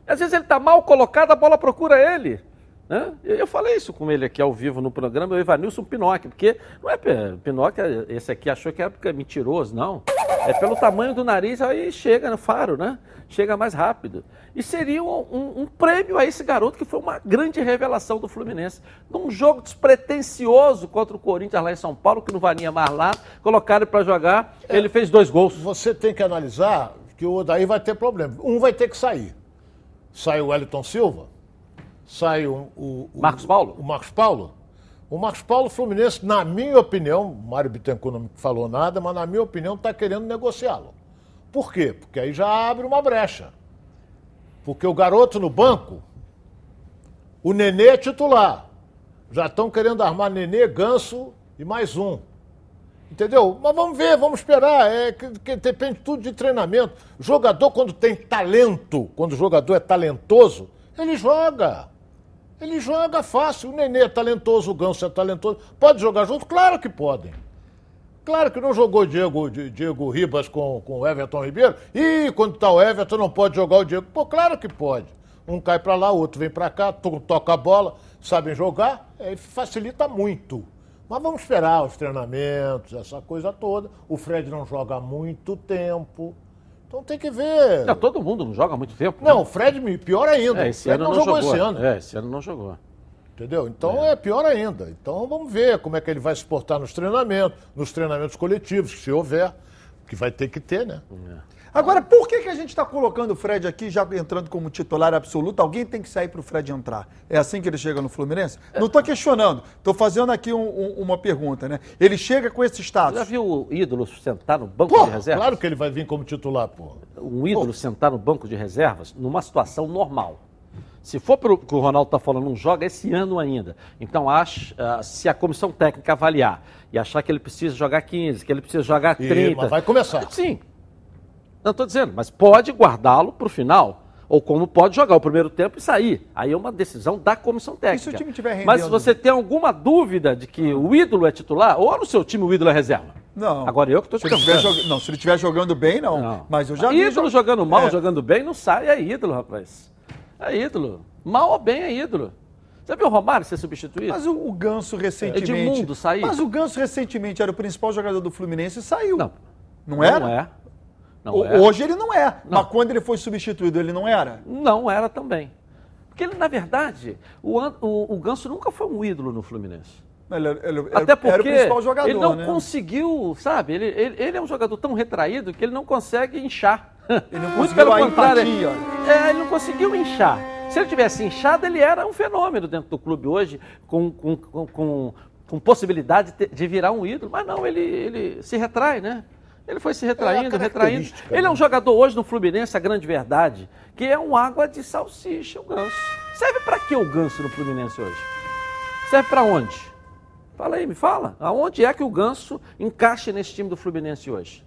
Às vezes ele está mal colocado, a bola procura ele. Né? Eu falei isso com ele aqui ao vivo no programa, o Evanilson Pinóquio, porque não é Pinóquio, esse aqui achou que é mentiroso, não. É pelo tamanho do nariz, aí chega no faro, né? Chega mais rápido. E seria um, um, um, prêmio a esse garoto que foi uma grande revelação do Fluminense. Num jogo despretensioso contra o Corinthians lá em São Paulo, que não valia mais lá, colocaram ele para jogar, é, ele fez dois gols. Você tem que analisar que o daí vai ter problema. Um vai ter que sair. Sai o Wellington Silva, sai o, o, o Marcos Paulo. O Marcos Paulo o Marcos Paulo Fluminense, na minha opinião, o Mário Bittencourt não falou nada, mas na minha opinião está querendo negociá-lo. Por quê? Porque aí já abre uma brecha. Porque o garoto no banco, o Nenê é titular. Já estão querendo armar Nenê, Ganso e mais um. Entendeu? Mas vamos ver, vamos esperar. É que, que depende tudo de treinamento. Jogador, quando tem talento, quando o jogador é talentoso, ele joga. Ele joga fácil. O Nenê é talentoso, o Ganso é talentoso. Pode jogar junto? Claro que podem. Claro que não jogou Diego, Diego Ribas com, com o Everton Ribeiro. E quando está o Everton, não pode jogar o Diego. Pô, claro que pode. Um cai para lá, o outro vem para cá, toca a bola, sabem jogar, aí facilita muito. Mas vamos esperar os treinamentos, essa coisa toda. O Fred não joga há muito tempo. Então tem que ver. Não, todo mundo não joga há muito tempo. Não, né? o Fred, pior ainda. É, esse ano não, não jogou, jogou, esse ano. É, esse ano não jogou. Entendeu? Então é. é. pior ainda. Então vamos ver como é que ele vai se portar nos treinamentos, nos treinamentos coletivos, se houver, que vai ter que ter, né? É. Agora, por que, que a gente está colocando o Fred aqui, já entrando como titular absoluto? Alguém tem que sair para o Fred entrar. É assim que ele chega no Fluminense? Não estou questionando, estou fazendo aqui um, um, uma pergunta, né? Ele chega com esse status. Você já viu o ídolo sentar no banco pô, de reservas? Claro que ele vai vir como titular, pô. Um ídolo pô. sentar no banco de reservas numa situação normal. Se for pelo que o Ronaldo está falando, não joga esse ano ainda. Então, acho, uh, se a comissão técnica avaliar e achar que ele precisa jogar 15, que ele precisa jogar 30. E, mas vai começar. Sim, não estou dizendo, mas pode guardá-lo para o final. Ou como pode jogar o primeiro tempo e sair. Aí é uma decisão da comissão técnica. E se o time tiver rendendo... Mas se você tem alguma dúvida de que o ídolo é titular, ou no seu time o ídolo é reserva. Não. Agora eu que estou te jogando. Não, se ele estiver jogando bem, não. não. Mas eu já vi. Ídolo jogando mal, é. jogando bem, não sai. É ídolo, rapaz. É ídolo. Mal ou bem é ídolo. Você viu o Romário ser substituído? Mas o, o Ganso recentemente. Edmundo saiu. Mas o Ganso recentemente era o principal jogador do Fluminense e saiu. Não. Não era? Não é. Não Hoje ele não é. Não. Mas quando ele foi substituído, ele não era? Não era também. Porque ele, na verdade, o, o, o Ganso nunca foi um ídolo no Fluminense. Ele, ele, Até porque era o principal jogador, ele não né? conseguiu, sabe? Ele, ele, ele, é um jogador tão retraído que ele não consegue inchar. Ele não Muito pelo contrário. É, ele não conseguiu inchar. Se ele tivesse inchado, ele era um fenômeno dentro do clube hoje, com, com, com, com possibilidade de virar um ídolo. Mas não, ele, ele se retrai, né? Ele foi se retraindo, é retraindo. Ele é um né? jogador hoje no Fluminense, a grande verdade, que é um água de salsicha, o Ganso. Serve para que o Ganso no Fluminense hoje? Serve para onde? Fala aí, me fala. Aonde é que o Ganso encaixa nesse time do Fluminense hoje?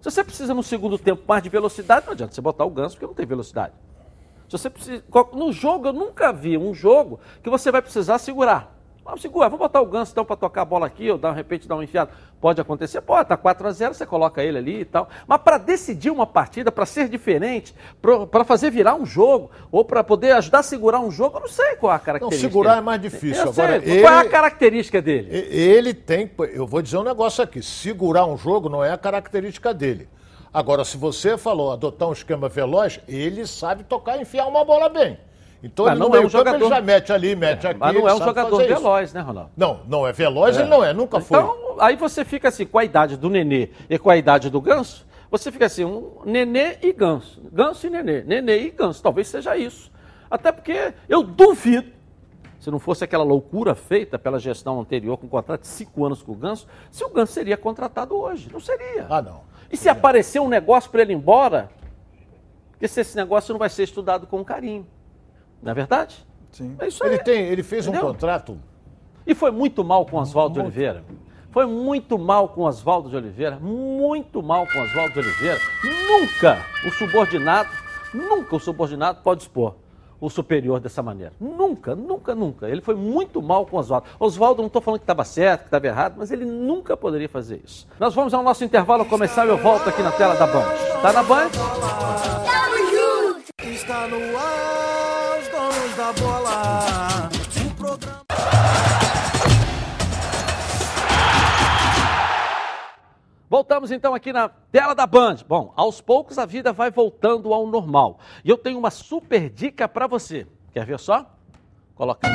Se você precisa no segundo tempo mais de velocidade, não adianta você botar o Ganso porque não tem velocidade. Se você precisa, no jogo eu nunca vi um jogo que você vai precisar segurar. Vamos segurar, vamos botar o Ganso então para tocar a bola aqui, ou dar, de repente dar um enfiado. Pode acontecer, pode, tá 4 a 0 você coloca ele ali e tal. Mas para decidir uma partida, para ser diferente, para fazer virar um jogo, ou para poder ajudar a segurar um jogo, eu não sei qual é a característica. Não, segurar é mais difícil. Eu Agora, sei, ele, qual é a característica dele? Ele tem, eu vou dizer um negócio aqui, segurar um jogo não é a característica dele. Agora, se você falou adotar um esquema veloz, ele sabe tocar e enfiar uma bola bem. Então mas ele não é um jogador... ele já mete ali, mete é, aqui. Mas não é um jogador veloz, isso. né, Ronaldo? Não, não é veloz, é. ele não é, nunca foi. Então, aí você fica assim, com a idade do Nenê e com a idade do Ganso, você fica assim, um Nenê e Ganso. Ganso e Nenê. Nenê e Ganso. Talvez seja isso. Até porque eu duvido, se não fosse aquela loucura feita pela gestão anterior com um contrato de cinco anos com o Ganso, se o Ganso seria contratado hoje. Não seria. Ah, não. E se aparecer um negócio para ele ir embora, porque se esse negócio não vai ser estudado com carinho. Não é verdade? Sim. É isso aí. Ele, tem, ele fez Entendeu? um contrato E foi muito mal com Oswaldo de Oliveira. Foi muito mal com Oswaldo de Oliveira. Muito mal com Oswaldo de Oliveira. Nunca o subordinado, nunca o subordinado pode expor o superior dessa maneira. Nunca, nunca, nunca. Ele foi muito mal com Oswaldo. Oswaldo, não estou falando que estava certo, que estava errado, mas ele nunca poderia fazer isso. Nós vamos ao nosso intervalo comercial e eu volto aqui na tela da Band. Está na Band? Está no ar, da bola. O programa. Voltamos então aqui na tela da Band. Bom, aos poucos a vida vai voltando ao normal. E eu tenho uma super dica para você. Quer ver só? Coloca.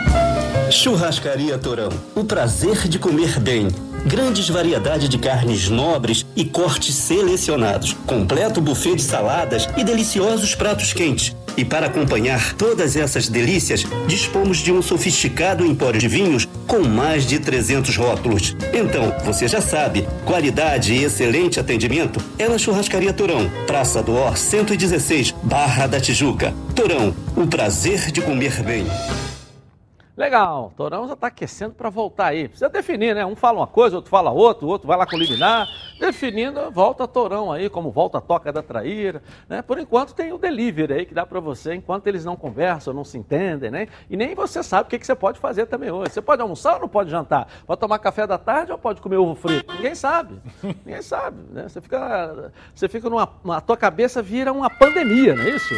Churrascaria Torão. O prazer de comer bem. Grandes variedade de carnes nobres e cortes selecionados. Completo buffet de saladas e deliciosos pratos quentes. E para acompanhar todas essas delícias, dispomos de um sofisticado empório de vinhos com mais de 300 rótulos. Então, você já sabe, qualidade e excelente atendimento é na Churrascaria Torão, Praça do Or 116, Barra da Tijuca. Torão, o prazer de comer bem. Legal, Torão já está aquecendo para voltar aí. Precisa definir, né? Um fala uma coisa, outro fala outra, o outro vai lá com liminar. Definindo, volta Torão aí, como volta a Toca da Traíra. Né? Por enquanto tem o delivery aí que dá para você, enquanto eles não conversam, não se entendem, né? E nem você sabe o que, que você pode fazer também hoje. Você pode almoçar ou não pode jantar? Pode tomar café da tarde ou pode comer ovo frito? Ninguém sabe. Ninguém sabe, né? Você fica, você fica numa, a tua cabeça vira uma pandemia, não é isso?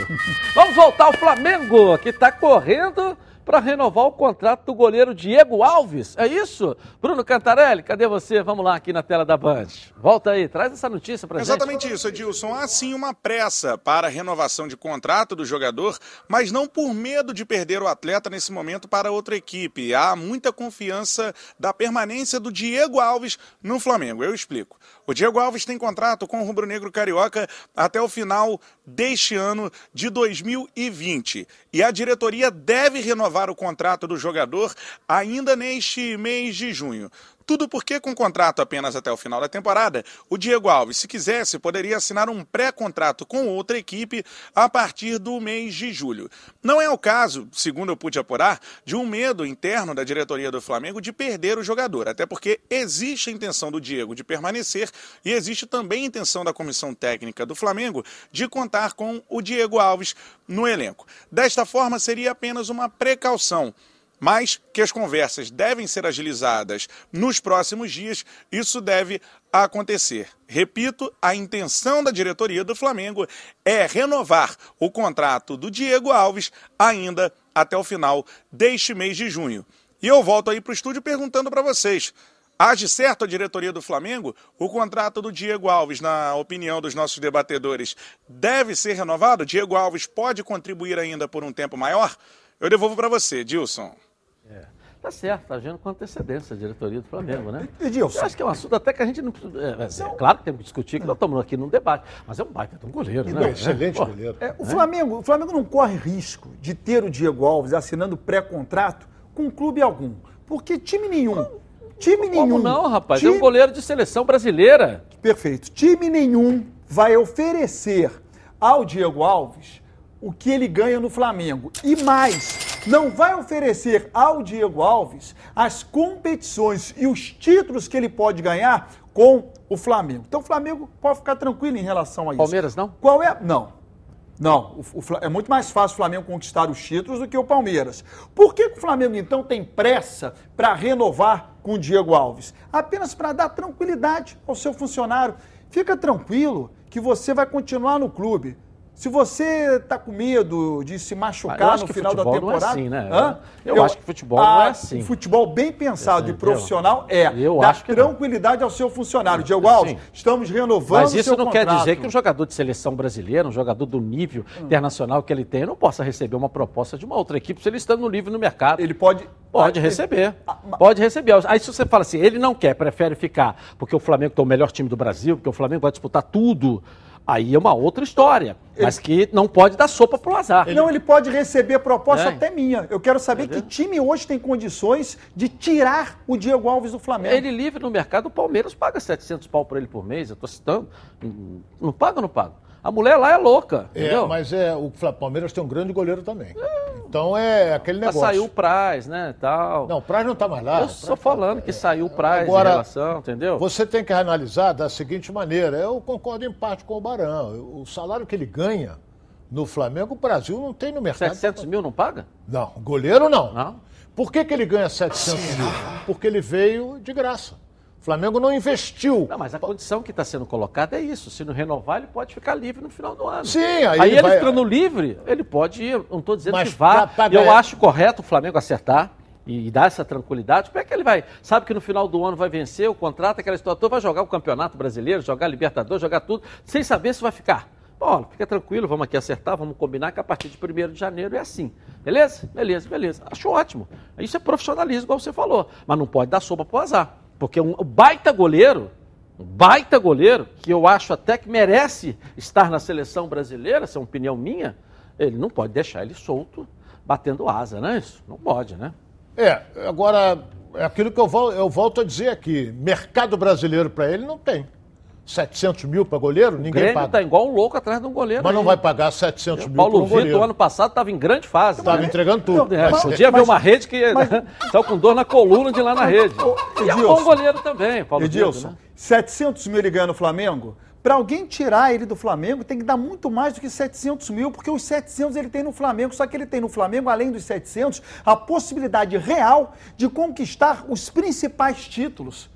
Vamos voltar ao Flamengo, que está correndo para renovar o contrato do goleiro Diego Alves. É isso? Bruno Cantarelli, cadê você? Vamos lá aqui na tela da Band. Volta aí, traz essa notícia para gente. Exatamente isso, Edilson. Há sim uma pressa para a renovação de contrato do jogador, mas não por medo de perder o atleta nesse momento para outra equipe. Há muita confiança da permanência do Diego Alves no Flamengo. Eu explico. O Diego Alves tem contrato com o Rubro Negro Carioca até o final deste ano de 2020. E a diretoria deve renovar o contrato do jogador ainda neste mês de junho. Tudo porque, com contrato apenas até o final da temporada, o Diego Alves, se quisesse, poderia assinar um pré-contrato com outra equipe a partir do mês de julho. Não é o caso, segundo eu pude apurar, de um medo interno da diretoria do Flamengo de perder o jogador, até porque existe a intenção do Diego de permanecer e existe também a intenção da comissão técnica do Flamengo de contar com o Diego Alves no elenco. Desta forma, seria apenas uma precaução mas que as conversas devem ser agilizadas nos próximos dias, isso deve acontecer. Repito, a intenção da diretoria do Flamengo é renovar o contrato do Diego Alves ainda até o final deste mês de junho. E eu volto aí para o estúdio perguntando para vocês. Age certo a diretoria do Flamengo? O contrato do Diego Alves, na opinião dos nossos debatedores, deve ser renovado? Diego Alves pode contribuir ainda por um tempo maior? Eu devolvo para você, Dilson. É. Tá certo, tá agindo com antecedência a diretoria do Flamengo, né? Edilson. Eu acho que é um assunto até que a gente não precisa. É, é, é claro que temos que discutir, que nós estamos aqui num debate. Mas é um baita de um goleiro, E né? excelente Pô, goleiro. É, o, Flamengo, o Flamengo não corre risco de ter o Diego Alves assinando pré-contrato com clube algum. Porque time nenhum. Time Como nenhum. não, rapaz? Time, É um goleiro de seleção brasileira. Perfeito. Time nenhum vai oferecer ao Diego Alves o que ele ganha no Flamengo. E mais, não vai oferecer ao Diego Alves as competições e os títulos que ele pode ganhar com o Flamengo. Então o Flamengo pode ficar tranquilo em relação a isso. Palmeiras não? Qual é? Não. Não, o- o é muito mais fácil o Flamengo conquistar os títulos do que o Palmeiras. Por que, que o Flamengo, então, tem pressa para renovar com o Diego Alves? Apenas para dar tranquilidade ao seu funcionário. Fica tranquilo que você vai continuar no clube. Se você está com medo de se Ah, eu machucar acho no final da futebol não é temporada. assim, né? Hã? Eu acho que futebol não é Ah, assim. Futebol bem pensado e profissional é Eu dar acho que não. tranquilidade ao seu funcionário. Diego Alves, Sim. estamos renovando Mas isso não quer contrato. dizer que um jogador de seleção brasileira, um jogador do nível Hum. internacional que ele tem, não possa receber uma proposta de uma outra equipe se ele está no nível no mercado. Ele pode. Pode Ah, receber. Ah, mas- Pode receber. Aí se você fala assim, ele não quer, prefere ficar porque o Flamengo tem o melhor time do Brasil, porque o Flamengo vai disputar tudo, aí é uma outra história. Mas que não pode dar sopa pro azar. Não, ele pode receber proposta É. até minha. Eu quero saber que time hoje tem condições de tirar o Diego Alves do Flamengo. Ele livre no mercado, o Palmeiras paga 700 pau por ele por mês, eu estou citando. Não paga ou não paga? A mulher lá é louca, É, entendeu? mas é, o Palmeiras tem um grande goleiro também. Então é aquele Mas negócio. saiu o Praz, né, tal. Não, o Praz não tá mais lá. Eu estou falando que saiu o Praz Agora, em relação, entendeu? Você tem que analisar da seguinte maneira. Eu concordo em parte com o Barão. O salário que ele ganha no Flamengo, o Brasil não tem no mercado. 700 mil não paga? Não, goleiro não. Não. Por que, que ele ganha 700 mil? Porque ele veio de graça. O Flamengo não investiu. Não, mas a condição que está sendo colocada é isso. Se não renovar, ele pode ficar livre no final do ano. Sim, aí aí ele ele, vai- ficando livre, ele pode ir. Não estou dizendo Mas que vá. pra- pra Eu acho correto o Flamengo acertar e, e dar essa tranquilidade. Como é que ele vai? Sabe que no final do ano vai vencer o contrato, aquela história toda, vai jogar o Campeonato Brasileiro, jogar Libertadores, jogar tudo, sem saber se vai ficar. Bom, fica tranquilo, vamos aqui acertar, vamos combinar que a partir de 1 de janeiro é assim. Beleza? Beleza, beleza. Acho ótimo. Isso é profissionalismo, igual você falou. Mas não pode dar sopa pro azar. Porque um baita goleiro, um baita goleiro, que eu acho até que merece estar na seleção brasileira, essa é uma opinião minha, ele não pode deixar ele solto, batendo asa, né? Isso não pode, né? É, agora, é aquilo que eu, vol- eu volto a dizer aqui. Mercado brasileiro para ele não tem. 700 mil para goleiro, O ninguém Grêmio paga. está igual um louco atrás de um goleiro. Mas não aí. vai pagar 700 mil Paulo um Vitor, goleiro. ano passado, estava em grande fase. Estava né? entregando tudo. É, Mas- podia ver mas- uma rede que estava com dor na coluna de ir lá na rede. E é um bom goleiro também, Paulo Edilson, Vitor, né? 700 mil ele ganha no Flamengo? Para alguém tirar ele do Flamengo, tem que dar muito mais do que 700 mil, porque os 700 ele tem no Flamengo, só que ele tem no Flamengo, além dos 700, a possibilidade real de conquistar os principais títulos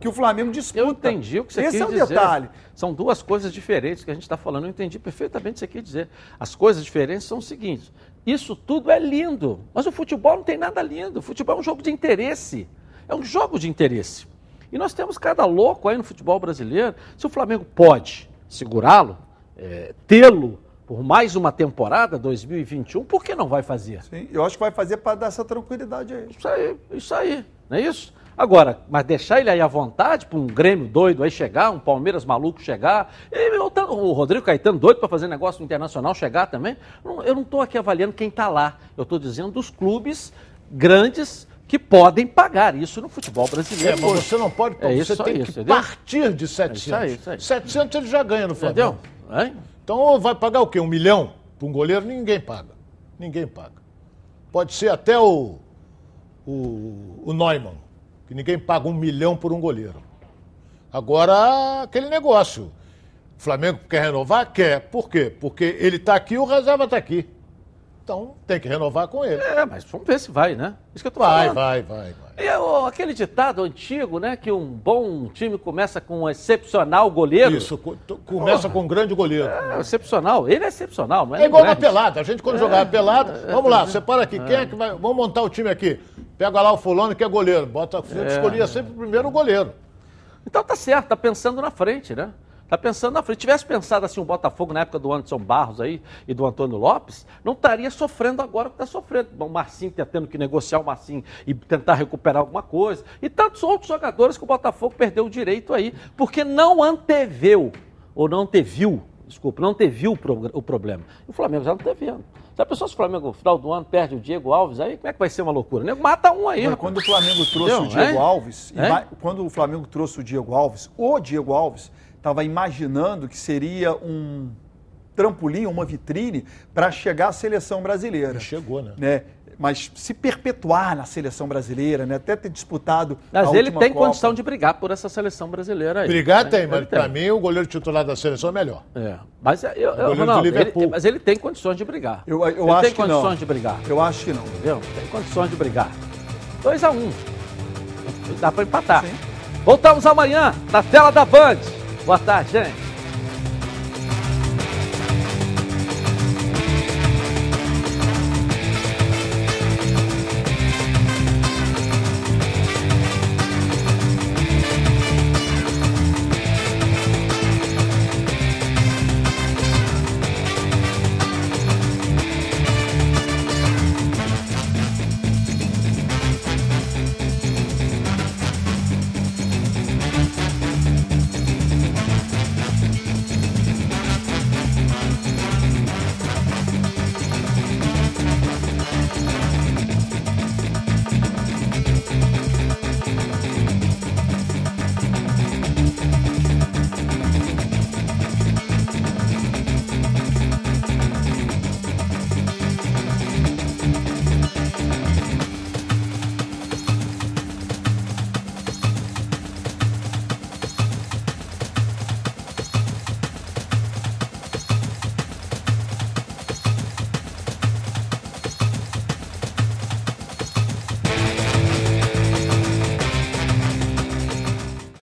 que o Flamengo disputa. Eu entendi o que você Esse quis é o dizer. detalhe. São duas coisas diferentes que a gente está falando. Eu entendi perfeitamente o que você quis dizer. As coisas diferentes são o seguinte: isso tudo é lindo, mas o futebol não tem nada lindo. O futebol é um jogo de interesse. É um jogo de interesse. E nós temos cada louco aí no futebol brasileiro. Se o Flamengo pode segurá-lo, é, tê-lo por mais uma temporada, 2021, por que não vai fazer? Sim, eu acho que vai fazer para dar essa tranquilidade aí. Isso aí, isso aí, não é isso? Agora, mas deixar ele aí à vontade para um Grêmio doido aí chegar, um Palmeiras maluco chegar, e o Rodrigo Caetano doido para fazer negócio internacional chegar também, eu não estou aqui avaliando quem está lá, eu estou dizendo dos clubes grandes que podem pagar isso no futebol É, brasileiro. mas hoje. você não pode, É isso você tem que entendeu? partir de 700. isso aí, isso aí. 700 ele já ganha no Flamengo. Entendeu? Então vai pagar o quê? Um milhão para um goleiro? Ninguém paga. Ninguém paga. Pode ser até o, o, o Neumann, que ninguém paga um milhão por um goleiro. Agora, aquele negócio. O Flamengo quer renovar? Quer. Por quê? Porque ele está aqui e o reserva está aqui. Então tem que renovar com ele. É, mas vamos ver se vai, né? Isso que eu tô Vai, falando. vai, vai, vai. E aquele ditado antigo, né? Que um bom time começa com um excepcional goleiro. Isso, começa com um grande goleiro. É, excepcional. Ele é excepcional, não é? É igual na grande. pelada. A gente, quando jogava pelada, vamos lá, separa aqui. Quem é que vai. Vamos montar o time aqui. Pega lá o fulano que é goleiro. Bota, É. escolhia sempre primeiro o goleiro. Então tá certo, tá pensando na frente, né? Tá pensando na frente. Tivesse pensado assim o Botafogo na época do Anderson Barros aí e do Antônio Lopes, não estaria sofrendo agora o que está sofrendo. O Marcinho tá tendo que negociar o Marcinho e tentar recuperar alguma coisa. E tantos outros jogadores que o Botafogo perdeu o direito aí, porque não anteveu, ou não anteviu, desculpa, não anteviu o, pro- o problema. E o Flamengo já não está vendo. Já pensou se o Flamengo, no final do ano, perde o Diego Alves aí? Como é que vai ser uma loucura? Nego mata um aí. Mas quando o Flamengo trouxe Entendeu? o Diego Hein? Alves, Hein? ima- quando o Flamengo trouxe o Diego Alves, o Diego Alves estava imaginando que seria um trampolim, uma vitrine para chegar à seleção brasileira. chegou, né? né? Mas se perpetuar na seleção brasileira, né? até ter disputado. Mas a ele tem Copa. condição de brigar por essa seleção brasileira aí. Brigar né? tem, Ele mas pra mim o goleiro titular da seleção é melhor. É. Mas eu, eu, do Ronaldo, ele, mas ele tem condições de brigar. Eu, eu ele acho tem que condições não. de brigar. Eu acho que não. Entendeu? Tem condições de brigar. 2 a 1 um. Dá pra empatar. Voltamos amanhã na tela da Band. Boa tarde, gente.